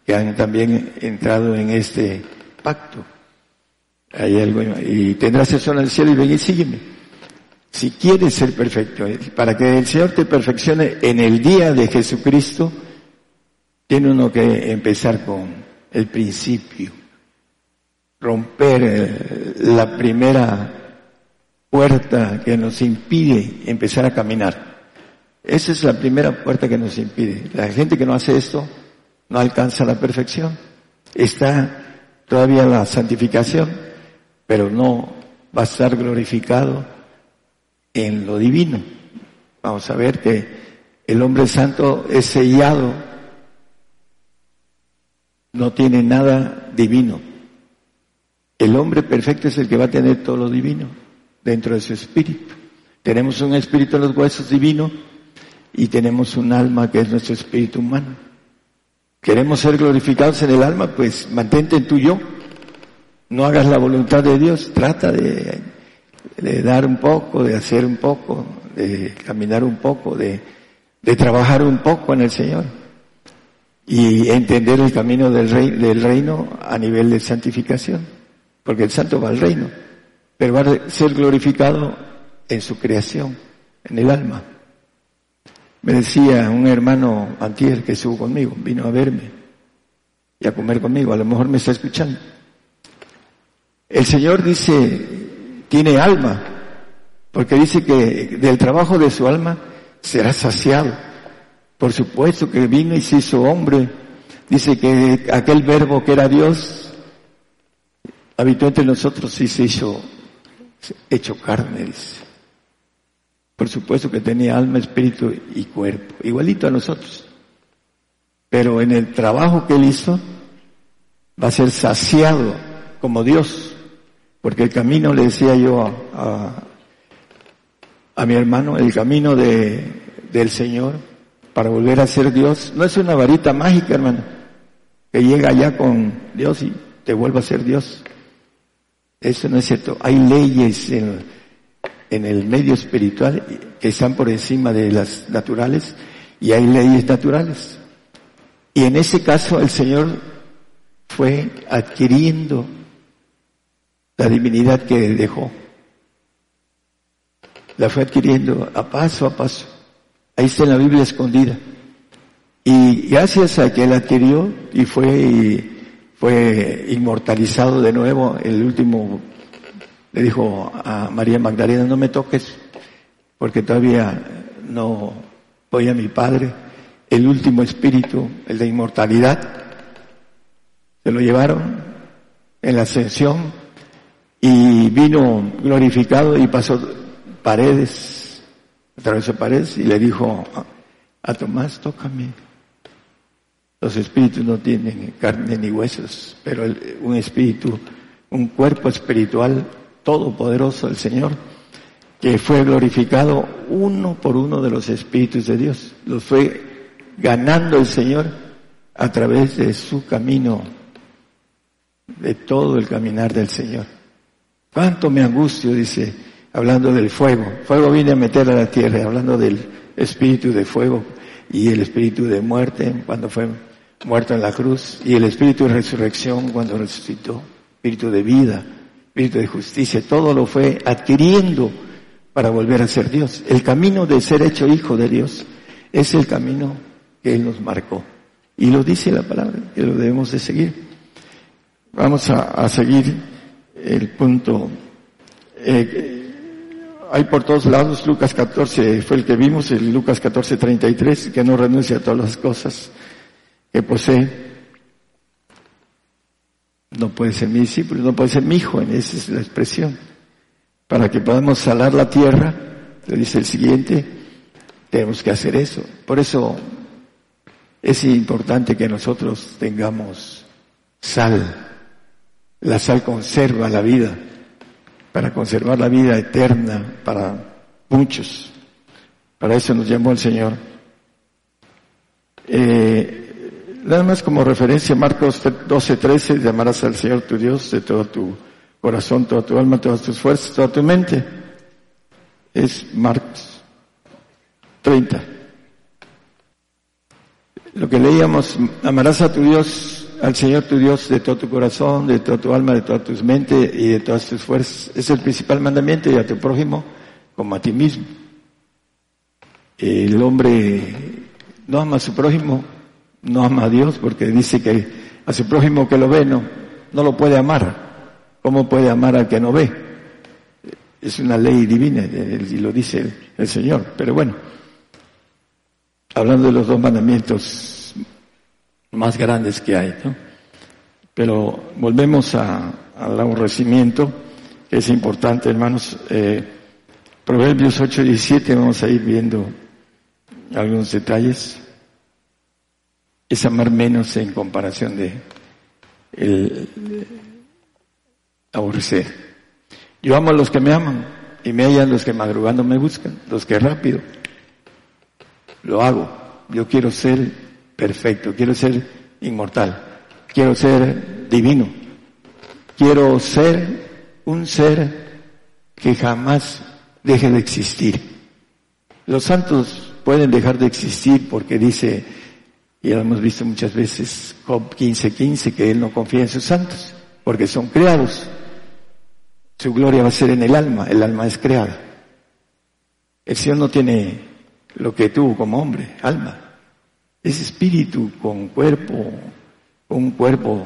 que han también entrado en este pacto. Hay algo, y tendrás eso en el cielo y ven y sígueme. Si quieres ser perfecto, eh, para que el Señor te perfeccione en el día de Jesucristo, tiene uno que empezar con el principio romper eh, la primera puerta que nos impide empezar a caminar. Esa es la primera puerta que nos impide. La gente que no hace esto no alcanza la perfección. Está todavía la santificación, pero no va a estar glorificado en lo divino. Vamos a ver que el hombre santo es sellado, no tiene nada divino. El hombre perfecto es el que va a tener todo lo divino dentro de su espíritu. Tenemos un espíritu en los huesos divino y tenemos un alma que es nuestro espíritu humano. Queremos ser glorificados en el alma, pues mantente en tu yo. No hagas la voluntad de Dios, trata de, dar un poco, de hacer un poco, de caminar un poco, de, de trabajar un poco en el Señor y entender el camino del, rey, del reino a nivel de santificación porque el santo va al reino, pero va a ser glorificado en su creación, en el alma. Me decía un hermano antier que estuvo conmigo, vino a verme y a comer conmigo, a lo mejor me está escuchando. El Señor dice, tiene alma, porque dice que del trabajo de su alma será saciado. Por supuesto que vino y se hizo hombre. Dice que aquel verbo que era Dios habitó entre nosotros y se hizo hecho carne, dice. Por supuesto que tenía alma, espíritu y cuerpo, igualito a nosotros. Pero en el trabajo que él hizo, va a ser saciado como Dios. Porque el camino, le decía yo a, a, mi hermano, el camino de, del Señor para volver a ser Dios, no es una varita mágica, hermano, que llega allá con Dios y te vuelva a ser Dios. Eso no es cierto. Hay leyes en, el medio espiritual que están por encima de las naturales y hay leyes naturales. Y en ese caso el Señor fue adquiriendo la divinidad que dejó. La fue adquiriendo a paso a paso. Ahí está en la Biblia escondida. Y gracias a que él adquirió y fue fue inmortalizado de nuevo. El último le dijo a María Magdalena, no me toques porque todavía no, voy a mi Padre, el último espíritu, el de inmortalidad, se lo llevaron en la ascensión y vino glorificado y pasó paredes, atravesó paredes y le dijo a Tomás, tócame. Los espíritus no tienen carne ni huesos, pero un espíritu, un cuerpo espiritual todopoderoso, el Señor, que fue glorificado uno por uno de los espíritus de Dios. Los fue ganando el Señor a través de su camino, de todo el caminar del Señor. Cuánto me angustio, dice, hablando del fuego. Fuego viene a meter a la tierra, hablando del espíritu de fuego y el espíritu de muerte cuando fue muerto en la cruz y el espíritu de resurrección cuando resucitó, espíritu de vida, espíritu de justicia, todo lo fue adquiriendo para volver a ser Dios. El camino de ser hecho hijo de Dios es el camino que Él nos marcó. Y lo dice la palabra, que lo debemos de seguir. Vamos a, seguir el punto. Eh, hay por todos lados, Lucas 14 fue el que vimos, el Lucas 14, 33, que no renuncia a todas las cosas que posee. No puede ser mi discípulo, no puede ser mi hijo, esa es la expresión para que podamos salar la tierra, le dice el siguiente, tenemos que hacer eso. Por eso es importante que nosotros tengamos sal. La sal conserva la vida, para conservar la vida eterna para muchos. Para eso nos llamó el Señor. Eh, nada más como referencia, Marcos 12, 13, llamarás al Señor tu Dios de todo tu corazón, toda tu alma, todas tus fuerzas, toda tu mente. Es Marcos 30. Lo que leíamos, amarás a tu Dios, al Señor tu Dios de todo tu corazón, de toda tu alma, de todas tus mentes y de todas tus fuerzas. Es el principal mandamiento y a tu prójimo como a ti mismo. El hombre no ama a su prójimo, no ama a Dios porque dice que a su prójimo que lo ve no, no lo puede amar. ¿Cómo puede amar al que no ve? Es una ley divina y lo dice el, Señor. Pero bueno, hablando de los dos mandamientos más grandes que hay, ¿no? Pero volvemos a, al aborrecimiento, que es importante, hermanos. Eh, Proverbios 8 y 17, vamos a ir viendo algunos detalles. Es amar menos en comparación de el, aborrecer. Yo amo a los que me aman y me hallan los que madrugando me buscan, los que rápido. Lo hago. Yo quiero ser perfecto, quiero ser inmortal, quiero ser divino, quiero ser un ser que jamás deje de existir. Los santos pueden dejar de existir porque dice, y lo hemos visto muchas veces, Job 15:15, 15, que él no confía en sus santos, porque son creados. Su gloria va a ser en el alma, el alma es creada. El Señor no tiene lo que tú como hombre, alma. Es espíritu con cuerpo, un cuerpo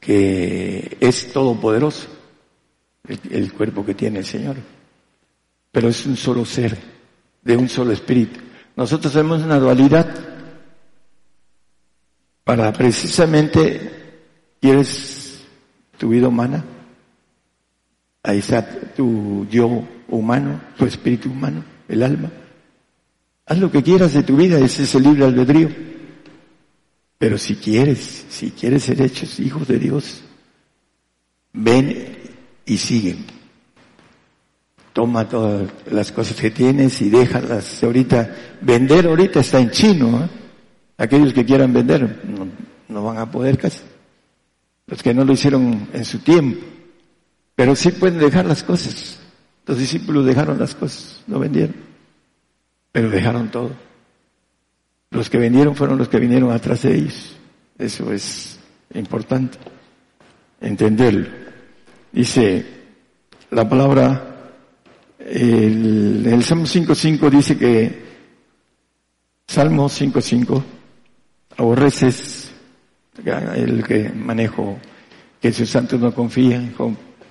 que es todopoderoso, el, el cuerpo que tiene el Señor. Pero es un solo ser, de un solo espíritu. Nosotros tenemos una dualidad para precisamente, ¿quieres tu vida humana? Ahí está tu yo humano, tu espíritu humano, el alma. Haz lo que quieras de tu vida, ese es el libre albedrío. Pero si quieres, si quieres ser hechos hijos de Dios, ven y siguen. Toma todas las cosas que tienes y déjalas ahorita. Vender ahorita está en chino. ¿eh? Aquellos que quieran vender no, no van a poder casi. Los que no lo hicieron en su tiempo. Pero sí pueden dejar las cosas. Los discípulos dejaron las cosas, no vendieron, pero dejaron todo. Los que vendieron fueron los que vinieron atrás de ellos. Eso es importante entenderlo. Dice la palabra, el, el Salmo 5.5 dice que, Salmo 5.5, aborreces el que manejo, que sus santos no confían,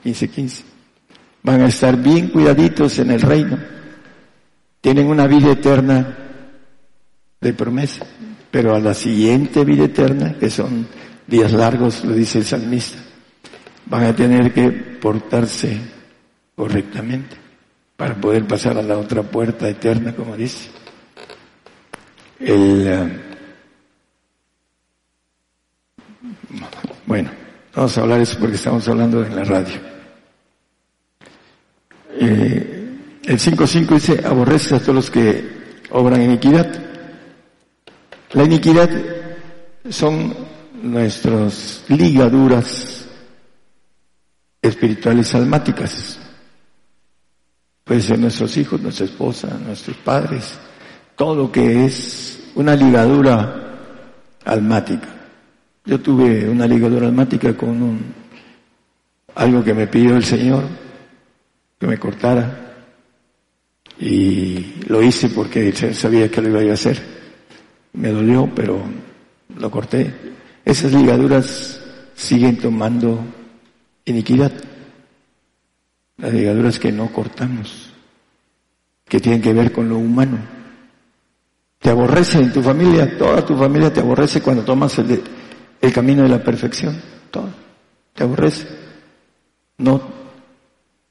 15, 15. Van a estar bien cuidaditos en el reino. Tienen una vida eterna de promesa. Pero a la siguiente vida eterna, que son días largos, lo dice el salmista, van a tener que portarse correctamente para poder pasar a la otra puerta eterna, como dice. El, eh, bueno, vamos a hablar eso porque estamos hablando en la radio. Eh, el 5.5 dice, aborrece a todos los que obran iniquidad. La iniquidad son nuestras ligaduras espirituales almáticas. Puede ser nuestros hijos, nuestra esposa, nuestros padres, todo lo que es una ligadura almática. Yo tuve una ligadura almática con un, algo que me pidió el Señor, que me cortara, y lo hice porque sabía que lo iba a hacer. Me dolió, pero lo corté. Esas ligaduras siguen tomando iniquidad. Las ligaduras que no cortamos, que tienen que ver con lo humano. Te aborrece en tu familia, toda tu familia te aborrece cuando tomas el, el camino de la perfección. Todo. Te aborrece. No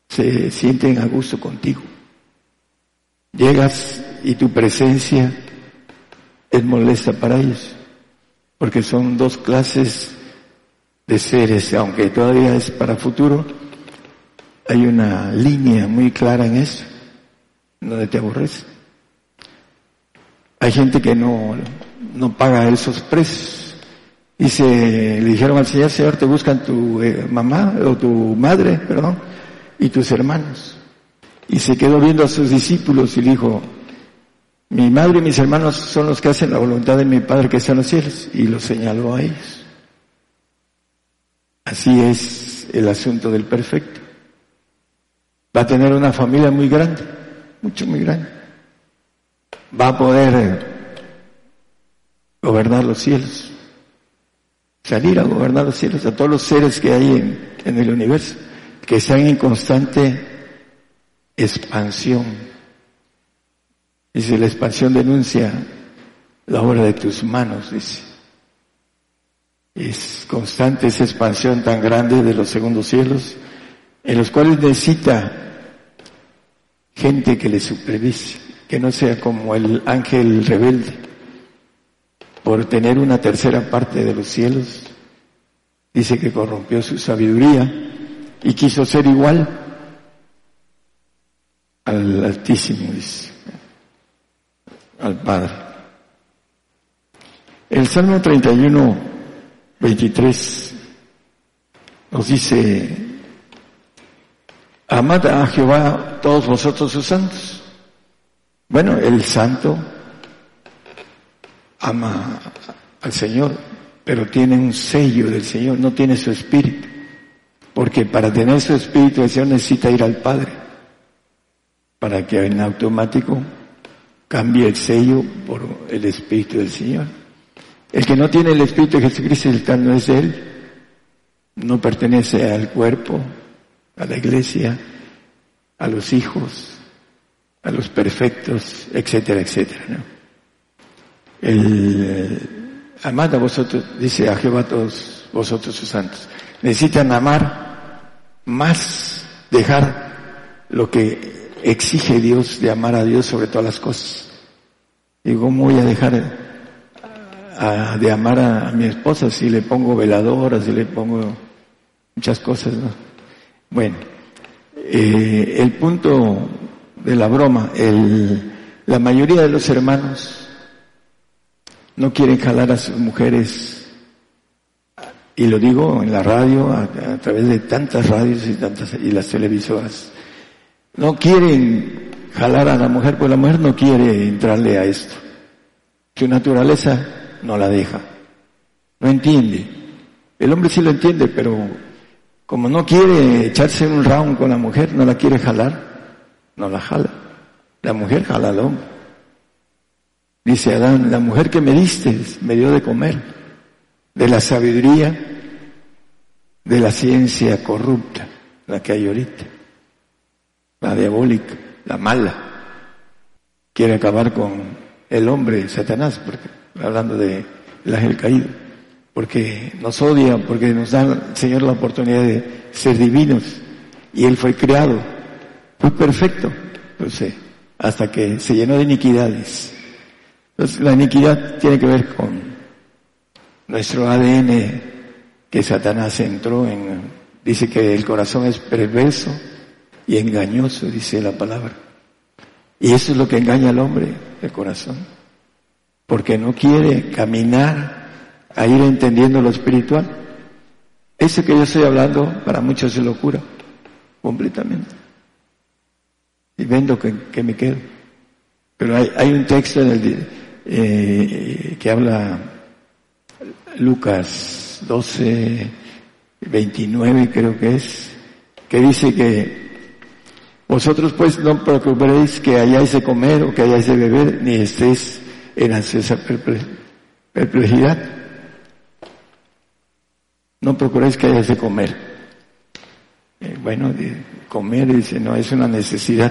se sienten a gusto contigo. Llegas y tu presencia es molesta para ellos, porque son dos clases de seres, aunque todavía es para futuro, hay una línea muy clara en eso, donde te aborrece. Hay gente que no, no paga esos precios. Y se le dijeron al Señor, Señor, te buscan tu eh, mamá o tu madre, perdón, y tus hermanos. Y se quedó viendo a sus discípulos y dijo, mi madre y mis hermanos son los que hacen la voluntad de mi Padre que está en los cielos. Y lo señaló a ellos. Así es el asunto del perfecto. Va a tener una familia muy grande, mucho, muy grande. Va a poder eh, gobernar los cielos, salir a gobernar los cielos, a todos los seres que hay en, en el universo, que están en constante expansión. Dice, la expansión denuncia la obra de tus manos, dice. Es constante esa expansión tan grande de los segundos cielos, en los cuales necesita gente que le supervise, que no sea como el ángel rebelde, por tener una tercera parte de los cielos. Dice que corrompió su sabiduría y quiso ser igual al Altísimo, dice, al Padre. El Salmo 31, 23 nos dice, amad a Jehová todos vosotros sus santos. Bueno, el santo ama al Señor, pero tiene un sello del Señor, no tiene su espíritu. Porque para tener su espíritu el Señor necesita ir al Padre, para que en automático cambie el sello por el espíritu del Señor. El que no tiene el espíritu de Jesucristo, el tal no es Él, no pertenece al cuerpo, a la iglesia, a los hijos, a los perfectos, etcétera, etcétera. ¿no? El, eh, amad a vosotros, dice a Jehová todos vosotros sus santos. Necesitan amar más, dejar lo que exige Dios de amar a Dios sobre todas las cosas. ¿Y cómo voy a dejar de amar a, a, mi esposa si le pongo veladoras, si le pongo muchas cosas? ¿no? Bueno, eh, el punto de la broma, el, la mayoría de los hermanos no quieren jalar a sus mujeres y lo digo en la radio, a, a, través de tantas radios y tantas, y las televisoras. No quieren jalar a la mujer, pues la mujer no quiere entrarle a esto. Su naturaleza no la deja. No entiende. El hombre sí lo entiende, pero como no quiere echarse un round con la mujer, no la quiere jalar, no la jala. La mujer jala al hombre. Dice Adán, la mujer que me diste me dio de comer de la sabiduría de la ciencia corrupta, la que hay ahorita, la diabólica, la mala. Quiere acabar con el hombre, Satanás, porque, hablando de el ángel caído, porque nos odia, porque nos da el Señor la oportunidad de ser divinos, y Él fue creado, fue perfecto, pues, hasta que se llenó de iniquidades. Entonces la iniquidad tiene que ver con nuestro ADN que Satanás entró en, dice que el corazón es perverso y engañoso, dice la palabra. Y eso es lo que engaña al hombre, el corazón. Porque no quiere caminar a ir entendiendo lo espiritual. Eso que yo estoy hablando para muchos es locura, completamente. Y vendo que, me quedo. Pero hay, hay un texto en el, eh, que habla Lucas 12, 29 creo que es, que dice que vosotros pues no preocupéis que hayáis de comer o que hayáis de beber, ni estéis en ansiosa perplejidad. No procuréis que hayáis de comer. Eh, bueno, de comer dice, no, es una necesidad.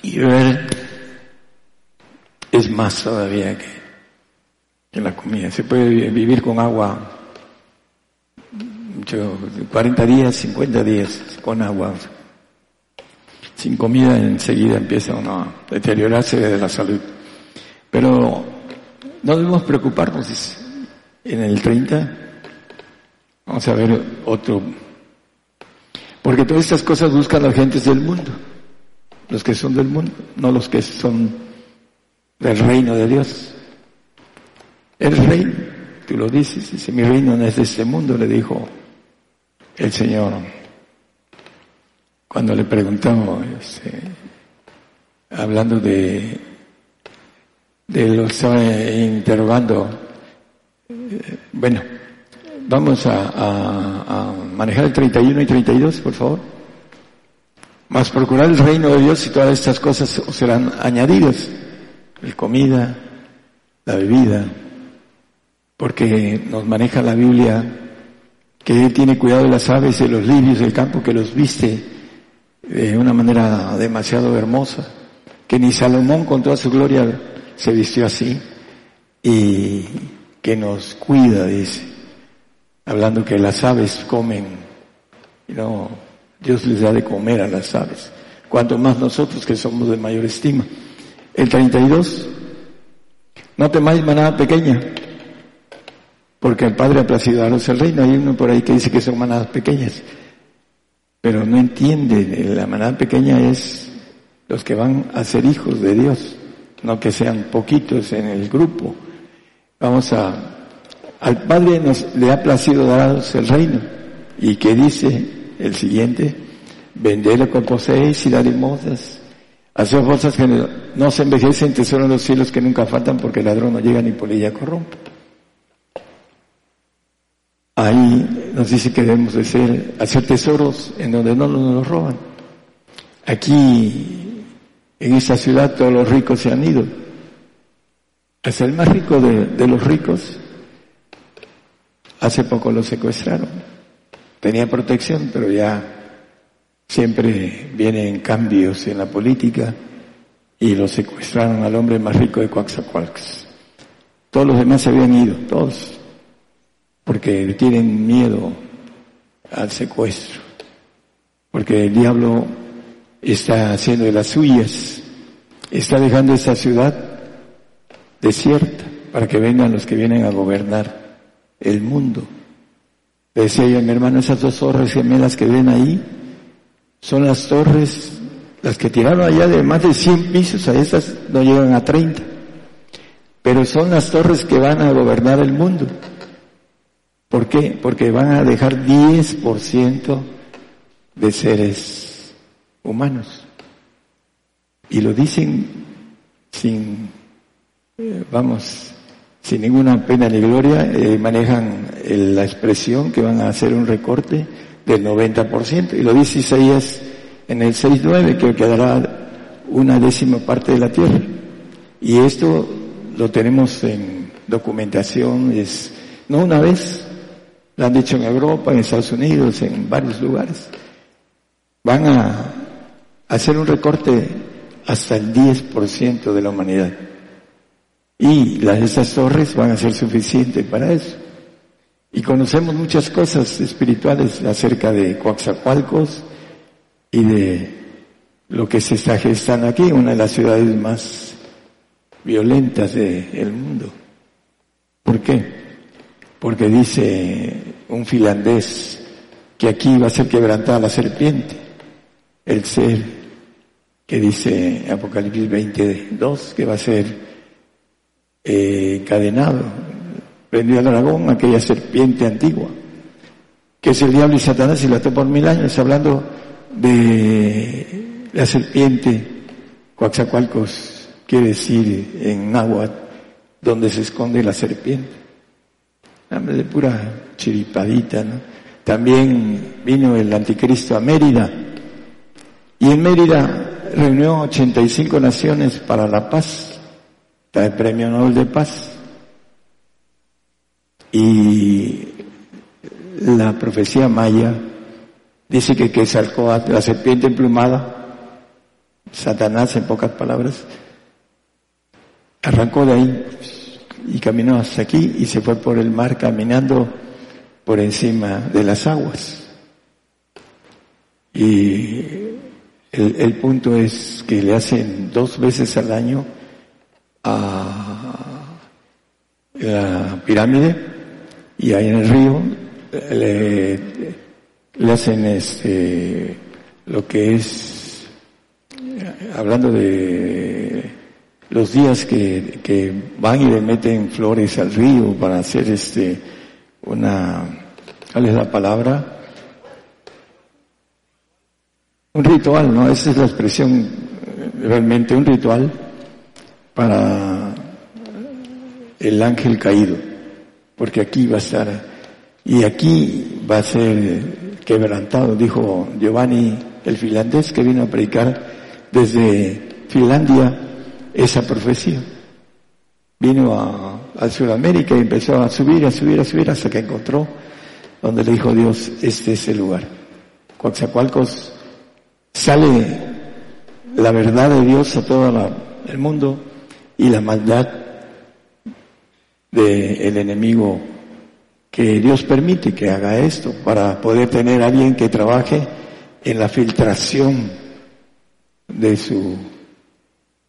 Y beber es más todavía que, que la comida. Se puede vivir con agua 40 días, 50 días con agua. Sin comida enseguida empieza uno a deteriorarse de la salud. Pero no debemos preocuparnos. En el 30 vamos a ver otro. Porque todas estas cosas buscan las gentes del mundo. Los que son del mundo, no los que son del reino de Dios. El reino, tú lo dices, dice, mi reino no es de este mundo, le dijo el Señor, cuando le preguntamos, este, hablando de, de lo que estaba interrogando, eh, bueno, vamos a, a, manejar el 31 y 32, por favor. Más procurar el reino de Dios y todas estas cosas os serán añadidas. La comida, la bebida, porque nos maneja la Biblia que Él tiene cuidado de las aves y de los lirios del campo, que los viste de una manera demasiado hermosa, que ni Salomón con toda su gloria se vistió así, y que nos cuida, dice, hablando que las aves comen, no, Dios les da de comer a las aves, cuanto más nosotros que somos de mayor estima. El 32, no temáis manada pequeña, porque el Padre ha placido daros el reino. Hay uno por ahí que dice que son manadas pequeñas, pero no entiende, la manada pequeña es los que van a ser hijos de Dios, no que sean poquitos en el grupo. Vamos a, al Padre nos le ha placido daros el reino, y que dice el siguiente, vended lo que poseéis y dar limosnas. Hacer cosas que no, se envejecen, tesoro en los cielos que nunca faltan porque el ladrón no llega ni polilla corrompe. Ahí nos dice que debemos de ser, hacer tesoros en donde no nos roban. Aquí, en esta ciudad, todos los ricos se han ido. Hasta el más rico de, los ricos, hace poco lo secuestraron. Tenía protección, pero ya siempre vienen cambios en la política y lo secuestraron al hombre más rico de Coaxacualcos. Todos los demás se habían ido, todos porque tienen miedo al secuestro, porque el diablo está haciendo de las suyas, está dejando esta ciudad desierta para que vengan los que vienen a gobernar el mundo. decía yo, mi hermano, esas dos torres gemelas que ven ahí son las torres, las que tiraron allá de más de 100 pisos, a estas no llegan a 30, pero son las torres que van a gobernar el mundo. ¿Por qué? Porque van a dejar 10% de seres humanos. Y lo dicen sin, eh, vamos, sin ninguna pena ni gloria, eh, manejan la expresión que van a hacer un recorte del 90%. Y lo dice Isaías en el 6.9, que quedará una décima parte de la tierra. Y esto lo tenemos en documentación, es no una vez, lo han dicho en Europa, en Estados Unidos, en varios lugares. Van a hacer un recorte hasta el 10% de la humanidad. Y las, esas torres van a ser suficientes para eso. Y conocemos muchas cosas espirituales acerca de Coaxacualcos y de lo que se está gestando aquí, una de las ciudades más violentas del mundo. ¿Por qué? Porque dice un finlandés que aquí va a ser quebrantada la serpiente, el ser que dice Apocalipsis 22 que va a ser eh, encadenado, prendió al dragón, aquella serpiente antigua, que es el diablo y Satanás y la ató por mil años, hablando de la serpiente, Coaxacualcos quiere decir en náhuatl, donde se esconde la serpiente. De pura chiripadita, ¿no? También vino el anticristo a Mérida, y en Mérida reunió 85 naciones para la paz, trae premio Nobel de Paz. Y la profecía maya dice que que salcó a la serpiente emplumada, Satanás en pocas palabras, arrancó de ahí y caminó hasta aquí y se fue por el mar caminando por encima de las aguas. Y el, el punto es que le hacen dos veces al año a la pirámide y ahí en el río le, le hacen este lo que es hablando de los días que, que van y le meten flores al río para hacer este una ¿cuál es la palabra? un ritual, ¿no? Esa es la expresión realmente un ritual para el ángel caído porque aquí va a estar, y aquí va a ser quebrantado, dijo Giovanni el finlandés que vino a predicar desde Finlandia esa profecía. Vino a, a Sudamérica y empezó a subir, a subir, a subir hasta que encontró donde le dijo Dios, este es el lugar. Coatzacoalcos sale la verdad de Dios a todo el mundo y la maldad del enemigo que Dios permite que haga esto para poder tener alguien que trabaje en la filtración de su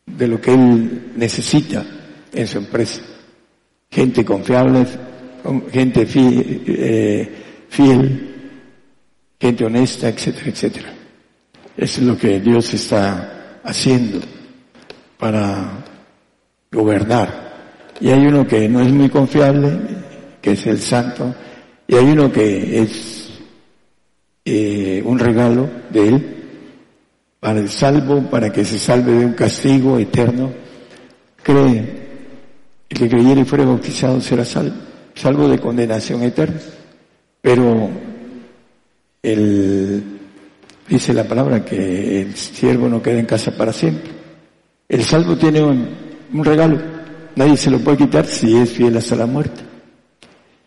de lo que él necesita en su empresa. Gente confiable, gente fiel, eh, fiel gente honesta, etcétera, etcétera. Es lo que Dios está haciendo para gobernar. Y hay uno que no es muy confiable, que es el santo, y hay uno que es eh, un regalo de él para el salvo, para que se salve de un castigo eterno. Cree, el que creyere y fuere bautizado será salvo, salvo de condenación eterna. Pero el, dice la palabra que el siervo no queda en casa para siempre. El salvo tiene un regalo Nadie se lo puede quitar si es fiel hasta la muerte.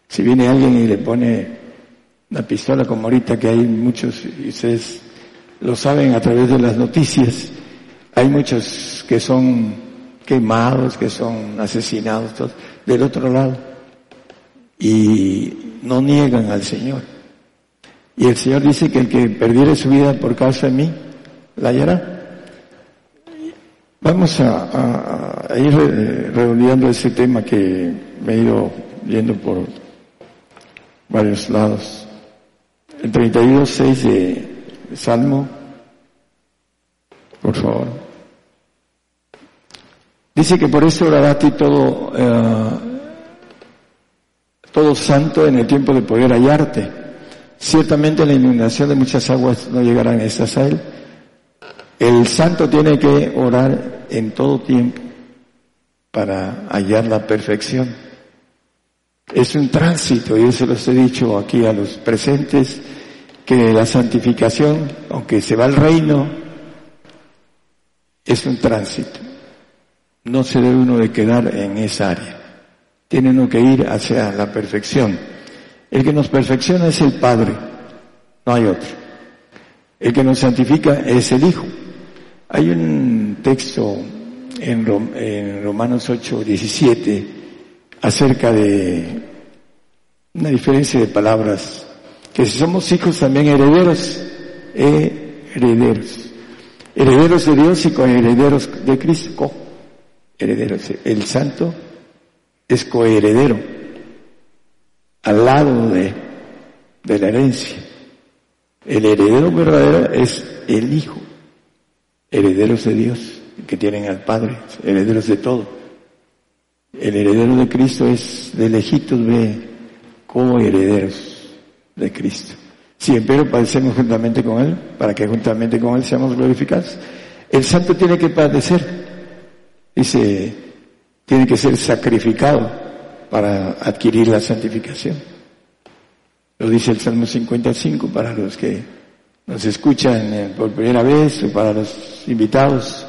Si viene alguien y le pone una pistola como ahorita que hay muchos, y ustedes lo saben a través de las noticias, hay muchos que son quemados, que son asesinados, del otro lado, y no niegan al Señor. Y el Señor dice que el que perdiere su vida por causa de mí, la hallará. Vamos a, ir redondeando ese tema que me he ido viendo por varios lados. El 32.6 de Salmo, por favor. Dice que por eso orará a ti todo, eh, todo santo en el tiempo de poder hallarte. Ciertamente la inundación de muchas aguas no llegarán a estas a él el santo tiene que orar en todo tiempo para hallar la perfección. Es un tránsito, y eso los he dicho aquí a los presentes, que la santificación, aunque se va al reino, es un tránsito. No se debe uno de quedar en esa área. Tiene uno que ir hacia la perfección. El que nos perfecciona es el Padre, no hay otro. El que nos santifica es el Hijo. Hay un texto en, en Romanos 8, 17 acerca de una diferencia de palabras, que si somos hijos también herederos, herederos, herederos de Dios y coherederos de Cristo, herederos. El santo es coheredero al lado de, de la herencia. El heredero verdadero es el Hijo, herederos de Dios, que tienen al Padre, herederos de todo. El heredero de Cristo es de lejitos de coherederos de Cristo. Siempre padecemos juntamente con Él, para que juntamente con Él seamos glorificados. El santo tiene que padecer, dice, tiene que ser sacrificado para adquirir la santificación. Lo dice el Salmo 55 para los que nos escuchan eh, por primera vez o para los invitados.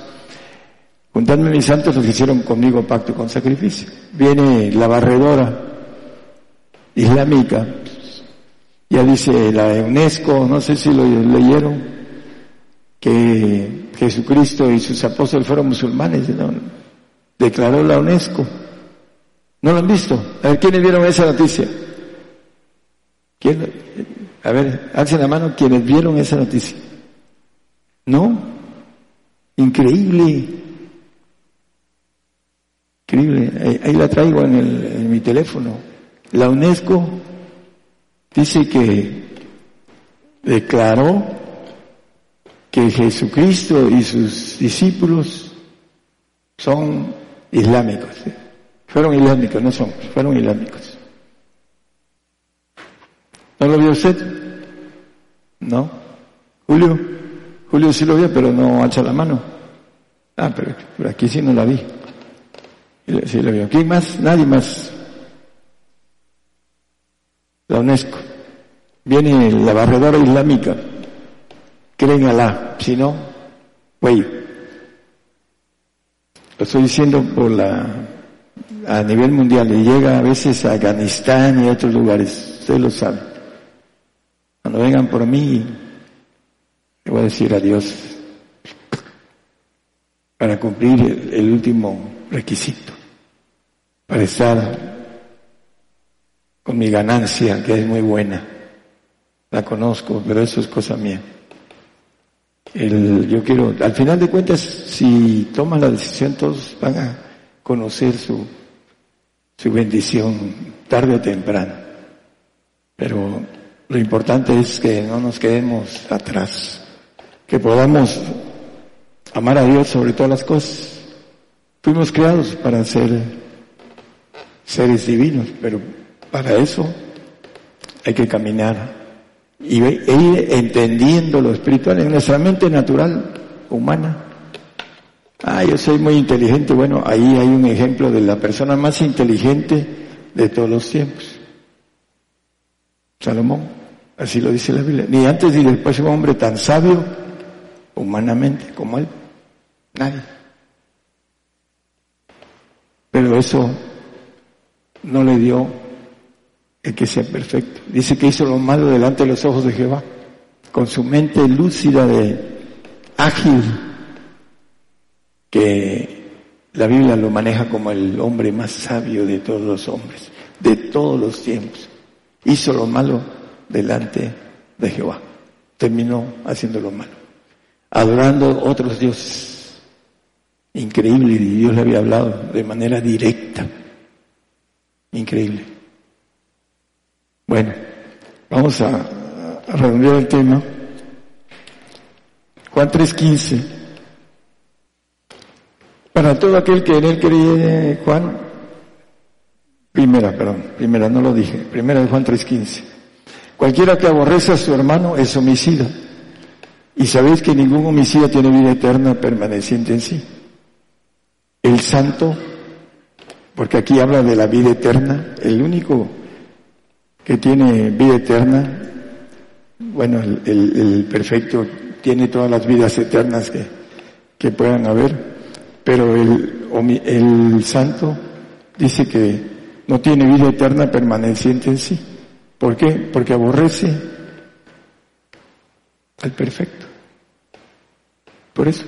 Juntadme mis santos los que hicieron conmigo pacto con sacrificio. Viene la barredora islámica, ya dice la UNESCO, no sé si lo leyeron, que Jesucristo y sus apóstoles fueron musulmanes, declaró la UNESCO. ¿No lo han visto? A ver, ¿quiénes vieron esa noticia? ¿Quién? A ver, alcen la mano quienes vieron esa noticia. ¿No? Increíble. Increíble. Ahí, la traigo en, en mi teléfono. La UNESCO dice que declaró que Jesucristo y sus discípulos son islámicos. Fueron islámicos, no son, fueron islámicos. ¿No lo vio usted? ¿No? Julio, Julio sí lo vio, pero no alza la mano. Ah, pero, pero aquí sí no la vi. Sí lo vio. ¿Quién más? Nadie más. La UNESCO. Viene la barredora islámica. Creen Alá. Si no, güey. Lo estoy diciendo por la a nivel mundial y llega a veces a Afganistán y a otros lugares. Ustedes lo saben. Cuando vengan por mí, le voy a decir adiós para cumplir el, último requisito, para estar con mi ganancia, que es muy buena. La conozco, pero eso es cosa mía. El, yo quiero, al final de cuentas, si toman la decisión, todos van a conocer su su bendición tarde o temprano. Pero lo importante es que no nos quedemos atrás, que podamos amar a Dios sobre todas las cosas. Fuimos creados para ser seres divinos, pero para eso hay que caminar y e ir entendiendo lo espiritual en nuestra mente natural, humana. Ah, yo soy muy inteligente. Bueno, ahí hay un ejemplo de la persona más inteligente de todos los tiempos. Salomón, así lo dice la Biblia. Ni antes ni después un hombre tan sabio humanamente como él. Nadie. Pero eso no le dio el que sea perfecto. Dice que hizo lo malo delante de los ojos de Jehová, con su mente lúcida de ágil que la Biblia lo maneja como el hombre más sabio de todos los hombres, de todos los tiempos. Hizo lo malo delante de Jehová. Terminó haciendo lo malo. Adorando otros dioses. Increíble, y Dios le había hablado de manera directa. Increíble. Bueno, vamos a, a redondear el tema. Juan 3.15. Para todo aquel que en él cree, Juan, primera, perdón, primera, no lo dije, primera de Juan 3.15. Cualquiera que aborrece a su hermano es homicida. Y sabéis que ningún homicida tiene vida eterna permaneciente en sí. El santo, porque aquí habla de la vida eterna, el único que tiene vida eterna, bueno, el, el perfecto tiene todas las vidas eternas que, que puedan haber, pero el, el santo dice que no tiene vida eterna permaneciente en sí. ¿Por qué? Porque aborrece al perfecto. Por eso.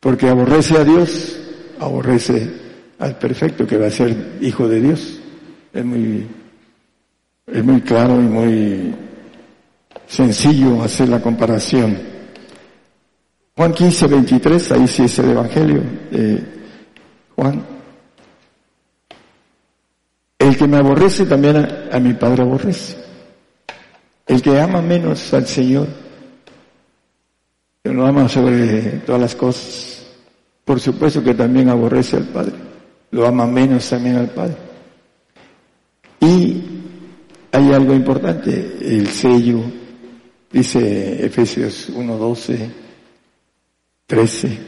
Porque aborrece a Dios, aborrece al perfecto que va a ser hijo de Dios. Es muy, es muy claro y muy sencillo hacer la comparación. Juan 15, 23, ahí sí es el Evangelio de Juan. El que me aborrece también a mi Padre aborrece. El que ama menos al Señor, que lo ama sobre todas las cosas, por supuesto que también aborrece al Padre. Lo ama menos también al Padre. Y hay algo importante, el sello, dice Efesios 1, 12, 13,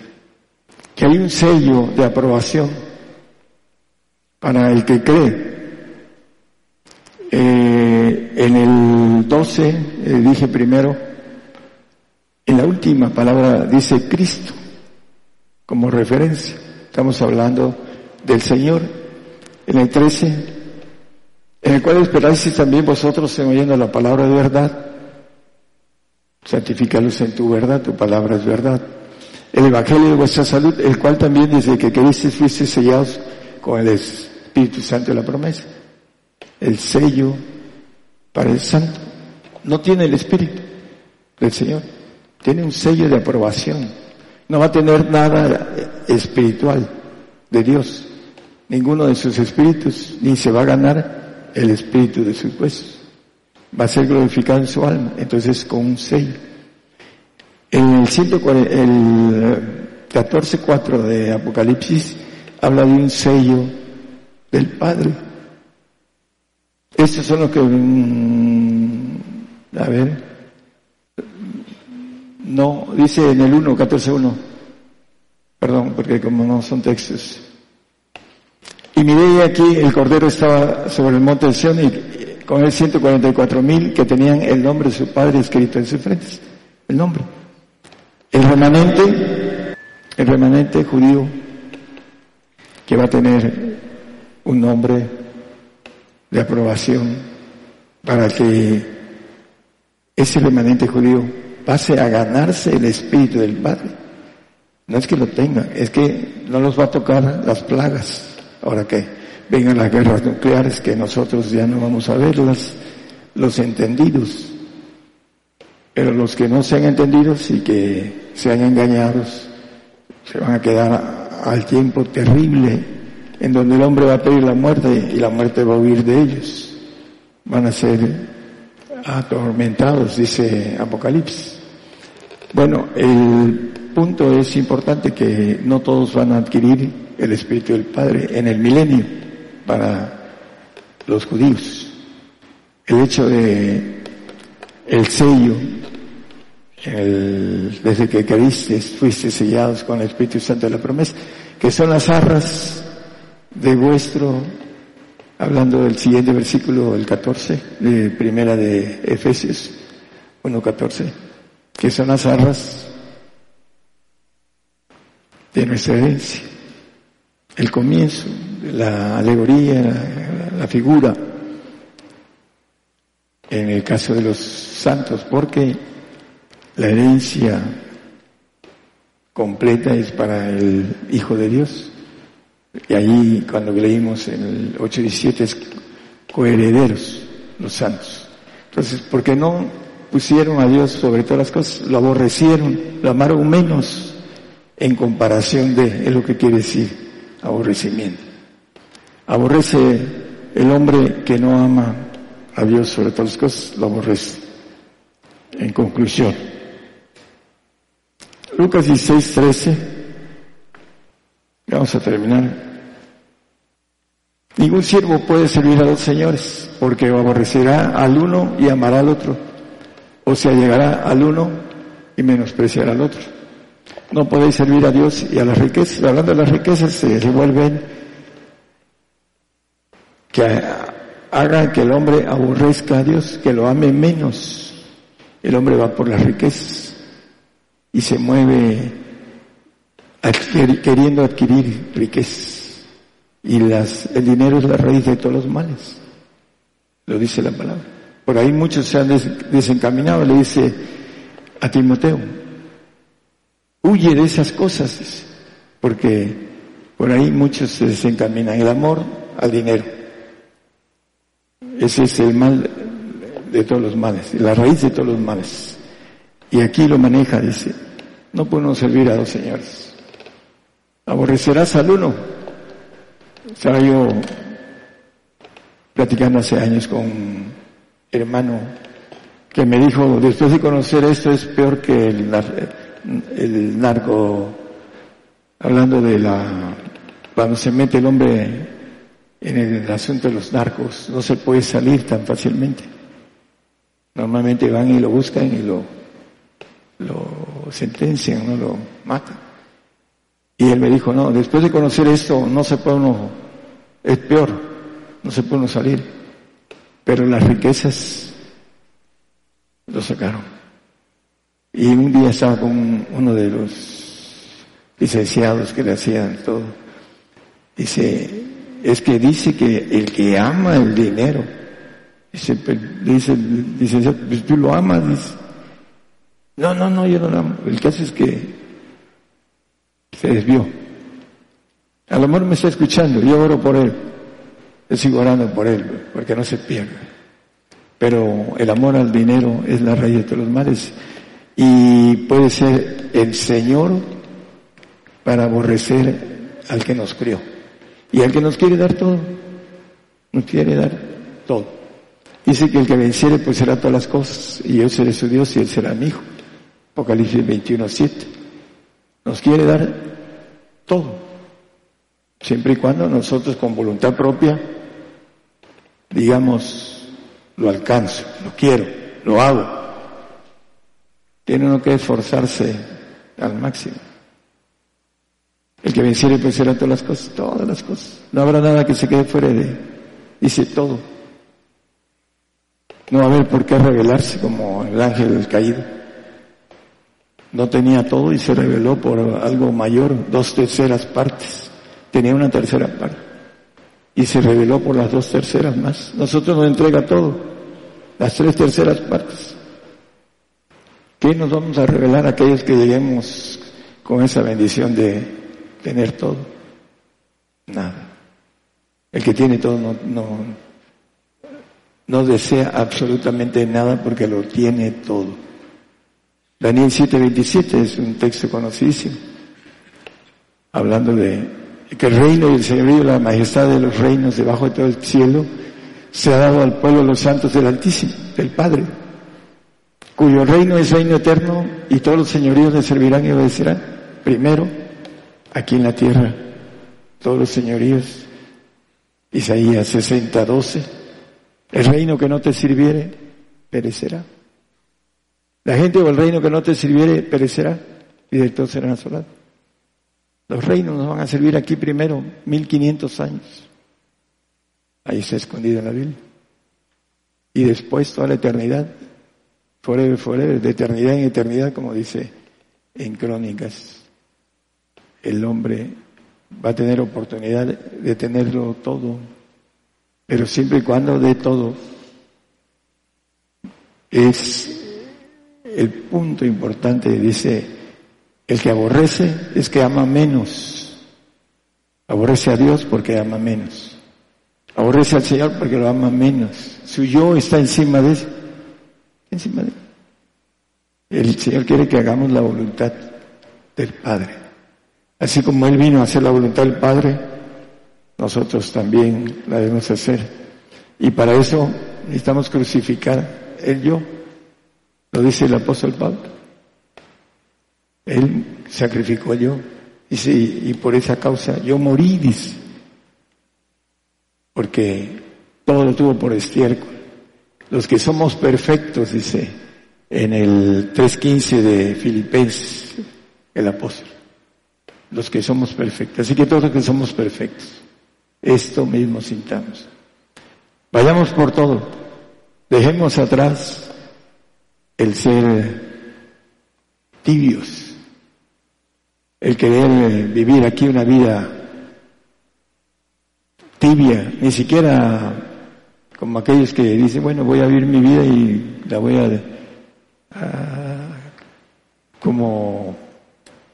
que hay un sello de aprobación para el que cree. Eh, en el 12 eh, dije primero, en la última palabra dice Cristo como referencia. Estamos hablando del Señor. En el 13, en el cual esperáis también vosotros en oyendo la palabra de verdad. Santifícalos en tu verdad, tu palabra es verdad. El Evangelio de vuestra salud, el cual también desde que queristeis fuiste sellados con el Espíritu Santo de la promesa. El sello para el santo. No tiene el Espíritu del Señor. Tiene un sello de aprobación. No va a tener nada espiritual de Dios. Ninguno de sus espíritus, ni se va a ganar el espíritu de sus huesos. Va a ser glorificado en su alma. Entonces con un sello. En el, 14.4 de Apocalipsis habla de un sello del Padre estos son los que, mm, a ver, no, dice en el 1, 14, 1, perdón, porque como no son textos. Y miré aquí, el Cordero estaba sobre el monte de Sion y con él 144 mil que tenían el nombre de su padre escrito en sus frentes. El nombre. El remanente, el remanente judío que va a tener un nombre de aprobación para que ese remanente judío pase a ganarse el espíritu del Padre. No es que lo tenga, es que no los va a tocar las plagas. Ahora que vengan las guerras nucleares, que nosotros ya no vamos a verlas, los entendidos. Pero los que no sean entendidos y que sean engañados, se van a quedar al tiempo terrible en donde el hombre va a pedir la muerte y la muerte va a huir de ellos. Van a ser atormentados, dice Apocalipsis. Bueno, el punto es importante que no todos van a adquirir el Espíritu del Padre en el milenio para los judíos. El hecho de el sello, el, desde que creíste, fuiste sellados con el Espíritu Santo de la promesa, que son las arras de vuestro, hablando del siguiente versículo, el 14, de primera de Efesios 1.14, que son las arras de nuestra herencia. El comienzo, la alegoría, la figura, en el caso de los santos, porque la herencia completa es para el Hijo de Dios. Y ahí cuando leímos en el 8.17 es coherederos, los santos. Entonces, ¿por qué no pusieron a Dios sobre todas las cosas? Lo aborrecieron, lo amaron menos en comparación de, es lo que quiere decir, aborrecimiento. Aborrece el hombre que no ama a Dios sobre todas las cosas, lo aborrece. En conclusión, Lucas 16, 13 Vamos a terminar. Ningún siervo puede servir a dos señores, porque aborrecerá al uno y amará al otro, o se allegará al uno y menospreciará al otro. No podéis servir a Dios y a las riquezas. Hablando de las riquezas, se revuelven que hagan que el hombre aborrezca a Dios, que lo ame menos. El hombre va por las riquezas y se mueve queriendo adquirir riquezas. Y las, el dinero es la raíz de todos los males. Lo dice la palabra. Por ahí muchos se han desencaminado, le dice a Timoteo, huye de esas cosas. porque por ahí muchos se desencaminan. El amor al dinero. Ese es el mal de todos los males, la raíz de todos los males. Y aquí lo maneja, dice, no podemos servir a dos señores. Aborrecerás al uno. Estaba yo platicando hace años con un hermano que me dijo, después de conocer esto es peor que el, el narco, hablando de la, cuando se mete el hombre en el asunto de los narcos, no se puede salir tan fácilmente. Normalmente van y lo buscan y lo, lo sentencian, no lo matan. Y él me dijo, no, después de conocer esto, no se puede uno, es peor, no se puede uno salir. Pero las riquezas lo sacaron. Y un día estaba con uno de los licenciados que le hacían todo. Dice, es que dice que el que ama el dinero, dice, dice, pues tú lo amas, dice. No, no, no, yo no lo amo. El caso es que se desvió. A lo mejor me está escuchando, yo oro por él. Yo sigo orando por él, porque no se pierda. Pero el amor al dinero es la raíz de todos los males y puede ser el Señor para aborrecer al que nos crió. Y al que nos quiere dar todo, nos quiere dar todo. Dice que el que venciere pues será todas las cosas, y yo seré su Dios y él será mi hijo. Apocalipsis 21, 7. Nos quiere dar todo. Siempre y cuando nosotros con voluntad propia digamos, lo alcanzo, lo quiero, lo hago. Tiene uno que esforzarse al máximo. El que venciere pues será todas las cosas, todas las cosas. No habrá nada que se quede fuera de, dice todo. No va a haber por qué revelarse como el ángel caído. No tenía todo y se reveló por algo mayor, dos terceras partes. Tenía una tercera parte. Y se reveló por las dos terceras más. Nosotros nos entrega todo, las tres terceras partes. ¿Qué nos vamos a revelar a aquellos que lleguemos con esa bendición de tener todo. Nada. El que tiene todo no, no, no desea absolutamente nada porque lo tiene todo. Daniel 7:27 es un texto conocidísimo, hablando de que el reino y el señorío, la majestad de los reinos debajo de todo el cielo, se ha dado al pueblo de los santos del Altísimo, del Padre, cuyo reino es reino eterno y todos los señoríos le servirán y obedecerán. Primero, aquí en la tierra, todos los señoríos. Isaías 60, 12. El reino que no te sirviere, perecerá. La gente o el reino que no te sirviere, perecerá y de todos serán asolados. Los reinos nos van a servir aquí primero, 1500 años. Ahí está escondido en la Biblia. Y después toda la eternidad, forever, forever, de eternidad en eternidad, como dice en Crónicas el hombre va a tener oportunidad de tenerlo todo, pero siempre y cuando de todo es el punto importante, dice, el que aborrece es que ama menos, aborrece a Dios porque ama menos, aborrece al Señor porque lo ama menos, su yo está encima de eso, encima de. El Señor quiere que hagamos la voluntad del Padre. Así como Él vino a hacer la voluntad del Padre, nosotros también la debemos hacer. Y para eso necesitamos crucificar el yo. Lo dice el apóstol Pablo. Él sacrificó yo. Dice, y por esa causa yo morí. Porque todo lo tuvo por estiércol. Los que somos perfectos, dice en el 3.15 de Filipenses, el apóstol los que somos perfectos. Así que todos los que somos perfectos, esto mismo sintamos. Vayamos por todo. Dejemos atrás el ser tibios, el querer vivir aquí una vida tibia, ni siquiera como aquellos que dicen, bueno, voy a vivir mi vida y la voy a, a como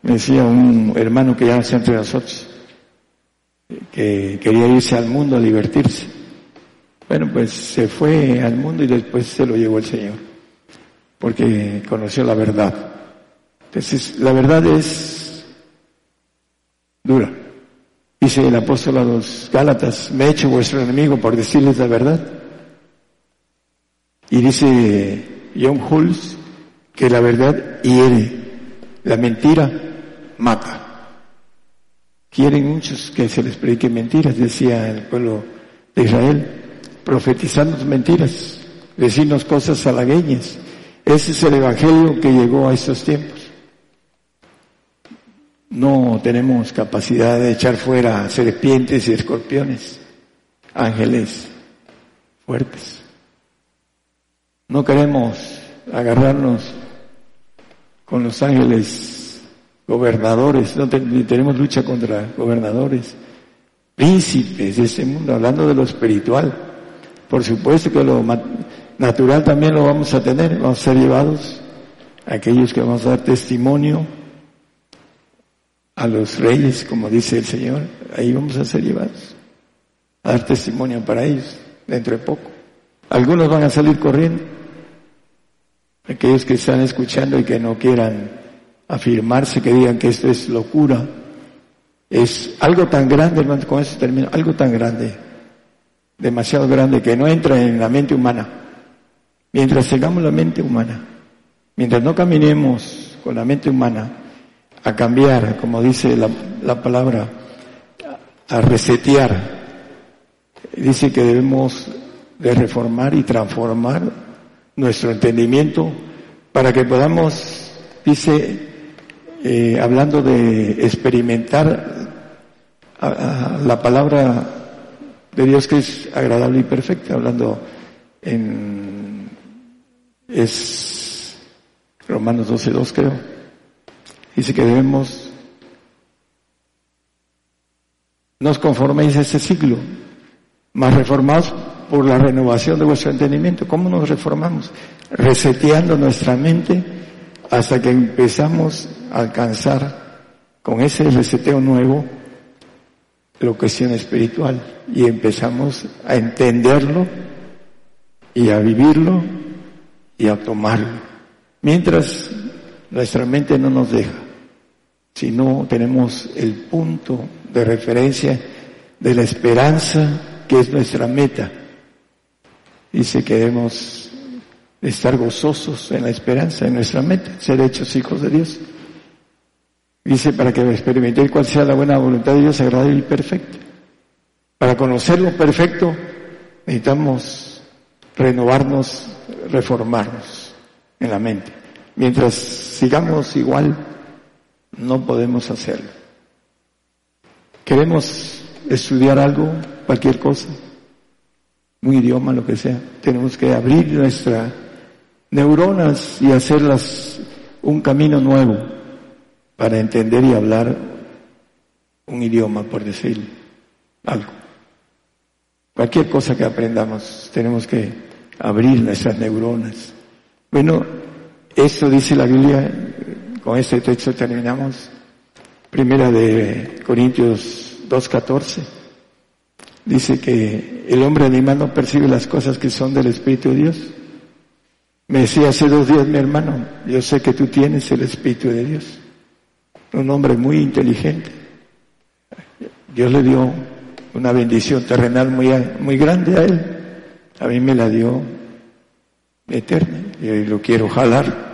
decía un hermano que ya está entre nosotros, que quería irse al mundo a divertirse. Bueno, pues se fue al mundo y después se lo llevó el Señor, porque conoció la verdad. Entonces, la verdad es dura. Dice el apóstol a los Gálatas, me he hecho vuestro enemigo por decirles la verdad. Y dice John Hulse que la verdad hiere, la mentira mata. Quieren muchos que se les predique mentiras, decía el pueblo de Israel, profetizando mentiras, decirnos cosas halagueñas. Ese es el evangelio que llegó a estos tiempos. No tenemos capacidad de echar fuera serpientes y escorpiones, ángeles fuertes. No queremos agarrarnos con los ángeles gobernadores, no tenemos lucha contra gobernadores, príncipes de ese mundo, hablando de lo espiritual. Por supuesto que lo natural también lo vamos a tener, vamos a ser llevados aquellos que vamos a dar testimonio a los reyes, como dice el Señor, ahí vamos a ser llevados, a dar testimonio para ellos dentro de poco. Algunos van a salir corriendo, aquellos que están escuchando y que no quieran afirmarse, que digan que esto es locura, es algo tan grande, hermano, con eso termino, algo tan grande, demasiado grande, que no entra en la mente humana. Mientras tengamos la mente humana, mientras no caminemos con la mente humana, a cambiar, como dice la, la palabra, a resetear, dice que debemos de reformar y transformar nuestro entendimiento para que podamos, dice, eh, hablando de experimentar la palabra de Dios que es agradable y perfecta, hablando en, es Romanos 12.2 creo, dice que debemos, nos conforméis a este siglo, más reformados por la renovación de vuestro entendimiento. ¿Cómo nos reformamos? Reseteando nuestra mente hasta que empezamos a alcanzar con ese reseteo nuevo la cuestión espiritual y empezamos a entenderlo y a vivirlo y a tomarlo. Mientras nuestra mente no nos deja, si no tenemos el punto de referencia de la esperanza que es nuestra meta, Dice que debemos estar gozosos en la esperanza, en nuestra meta, ser hechos hijos de Dios. Dice para que experimentéis cuál sea la buena voluntad de Dios, agradable y perfecta. Para conocer lo perfecto necesitamos renovarnos, reformarnos en la mente. Mientras sigamos igual, no podemos hacerlo. Queremos estudiar algo, cualquier cosa, un idioma, lo que sea. Tenemos que abrir nuestras neuronas y hacerlas un camino nuevo para entender y hablar un idioma, por decir algo. Cualquier cosa que aprendamos, tenemos que abrir nuestras neuronas. Bueno, esto dice la Biblia, con este texto terminamos, primera de Corintios 2.14 dice que el hombre animal no percibe las cosas que son del Espíritu de Dios. Me decía hace dos días mi hermano, yo sé que tú tienes el Espíritu de Dios. Un hombre muy inteligente. Dios le dio una bendición terrenal muy, muy grande a él. A mí me la dio eterna. Y lo quiero jalar.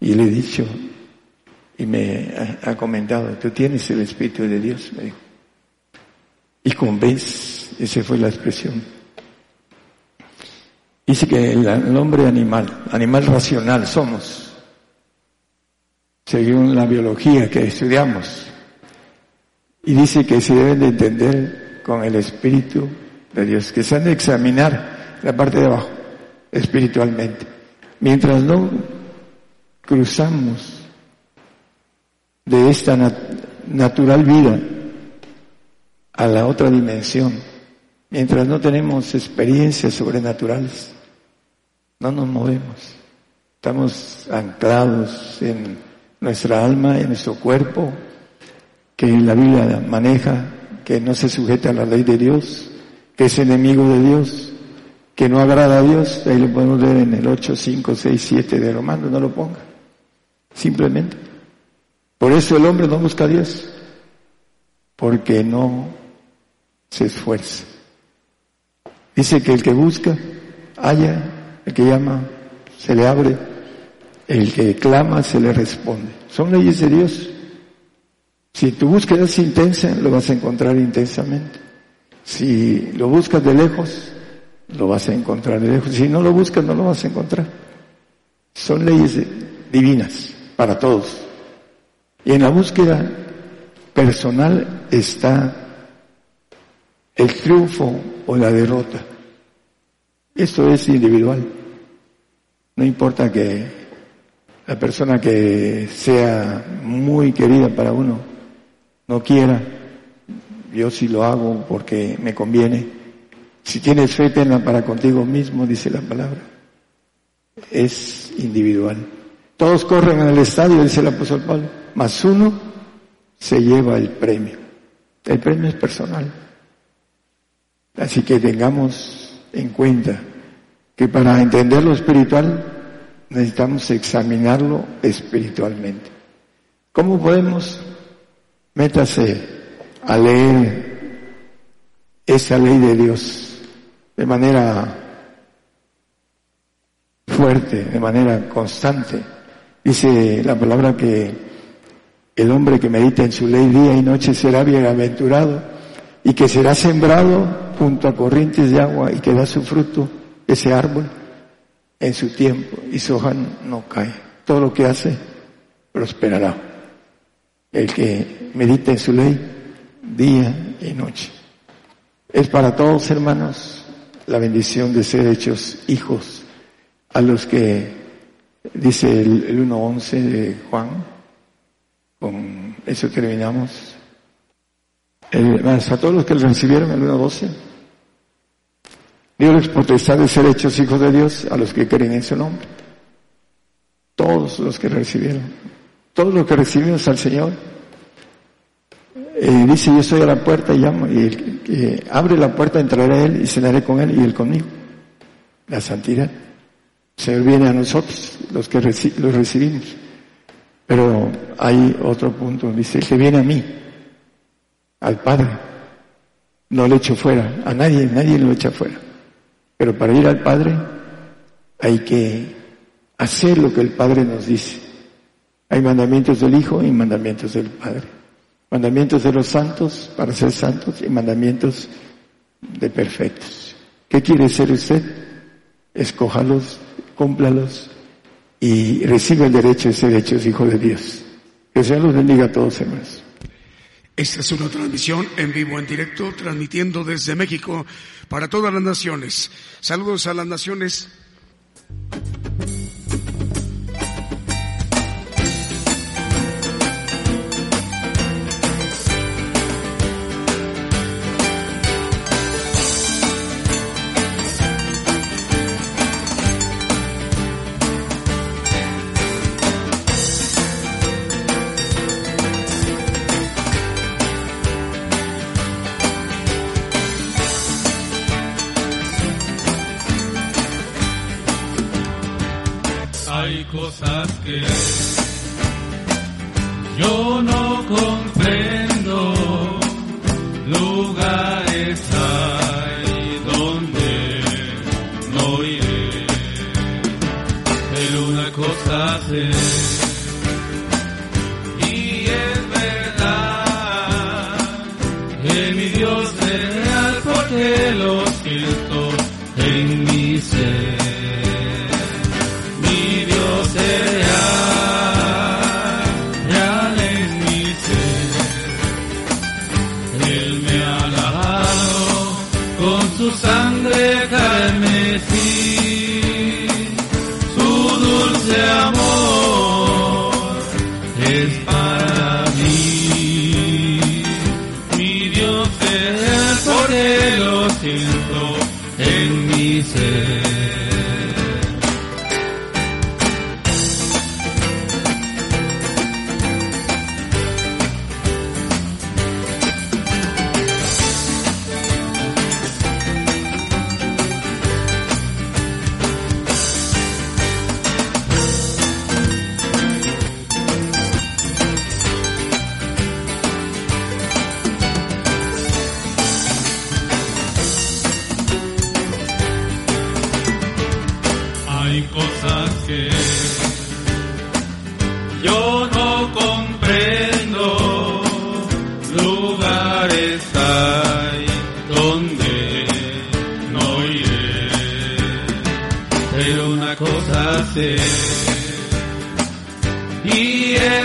Y le he dicho, y me ha, ha comentado, tú tienes el Espíritu de Dios, me dijo. Y convence esa fue la expresión. Dice que el, hombre animal, animal racional somos, según la biología que estudiamos. Y dice que se deben de entender con el Espíritu de Dios, que se han de examinar la parte de abajo, espiritualmente. Mientras no cruzamos de esta natural vida a la otra dimensión, Mientras no tenemos experiencias sobrenaturales, no nos movemos. Estamos anclados en nuestra alma y nuestro cuerpo, que la Biblia maneja, que no se sujeta a la ley de Dios, que es enemigo de Dios, que no agrada a Dios, ahí lo podemos ver en el 8, 5, 6, 7 de Romanos, no lo ponga. Simplemente. Por eso el hombre no busca a Dios, porque no se esfuerza. Dice que el que busca, haya, el que llama, se le abre, el que clama, se le responde. Son leyes de Dios. Si tu búsqueda es intensa, lo vas a encontrar intensamente. Si lo buscas de lejos, lo vas a encontrar de lejos. Si no lo buscas, no lo vas a encontrar. Son leyes divinas para todos. Y en la búsqueda personal está el triunfo o la derrota. Esto es individual. No importa que la persona que sea muy querida para uno no quiera, yo sí lo hago porque me conviene. Si tienes fe, tenla para contigo mismo, dice la palabra. Es individual. Todos corren en el estadio, dice el apóstol Pablo, más uno se lleva el premio. El premio es personal. Así que tengamos en cuenta que para entender lo espiritual necesitamos examinarlo espiritualmente. ¿Cómo podemos? Métase a leer esa ley de Dios de manera fuerte, de manera constante. Dice la palabra que el hombre que medita en su ley día y noche será bienaventurado y que será sembrado junto a corrientes de agua y que da su fruto ese árbol en su tiempo y su hoja no cae. Todo lo que hace prosperará. El que medita en su ley día y noche. Es para todos, hermanos, la bendición de ser hechos hijos a los que dice el, el 1.11 de Juan. Con eso terminamos. El, a todos los que lo recibieron el 1.12. Dios les potestad de ser hechos hijos de Dios a los que creen en su nombre. Todos los que recibieron. Todos los que recibimos al Señor. Eh, dice, yo estoy a la puerta y llamo. Y abre la puerta entraré a Él y cenaré con Él y Él conmigo. La santidad. El Señor viene a nosotros, los que los recibimos. Pero hay otro punto. Dice, que viene a mí, al Padre, no le echo fuera. A nadie, nadie lo echa fuera. Pero para ir al Padre hay que hacer lo que el Padre nos dice. Hay mandamientos del Hijo y mandamientos del Padre. Mandamientos de los santos para ser santos y mandamientos de perfectos. ¿Qué quiere ser usted? Escójalos, cúmplalos y reciba el derecho de ser hechos hijo de Dios. Que Señor los bendiga a todos, hermanos. Esta es una transmisión en vivo, en directo, transmitiendo desde México para todas las naciones. Saludos a las naciones.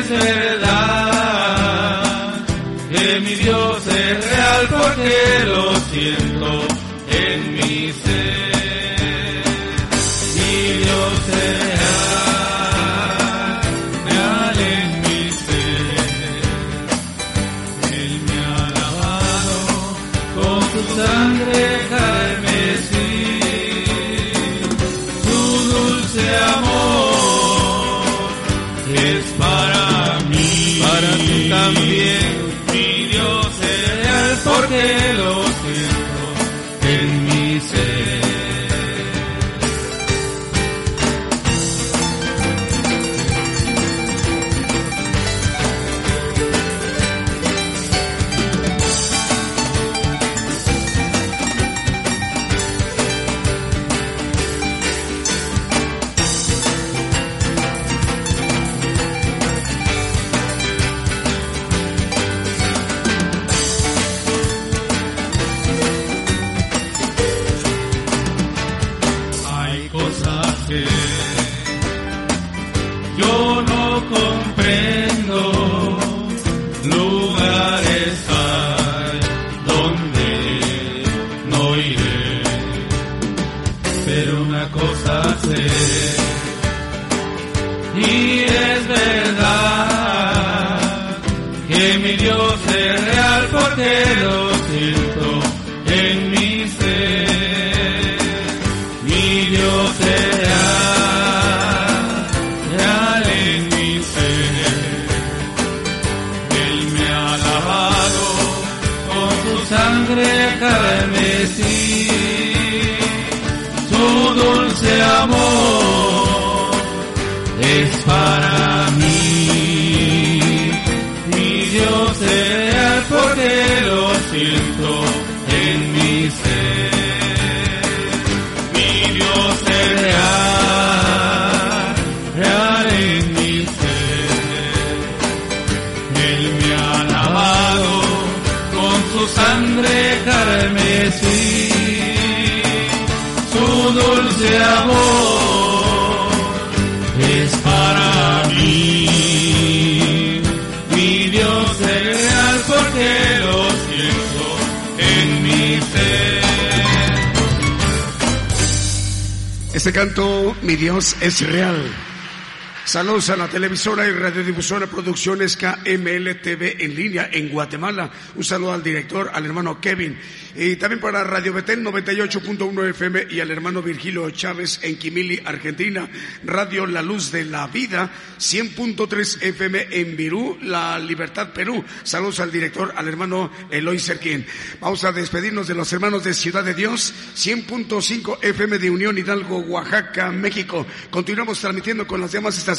Verdad que mi Dios es real porque lo siento Este canto, mi Dios es real. Saludos a la televisora y radiodifusora Producciones KMLTV en línea en Guatemala. Un saludo al director, al hermano Kevin. Y también para Radio Betel 98.1 FM y al hermano Virgilio Chávez en Quimili, Argentina. Radio La Luz de la Vida 100.3 FM en Virú, La Libertad, Perú. Saludos al director, al hermano Eloy Serquín. Vamos a despedirnos de los hermanos de Ciudad de Dios 100.5 FM de Unión Hidalgo, Oaxaca, México. Continuamos transmitiendo con las demás estaciones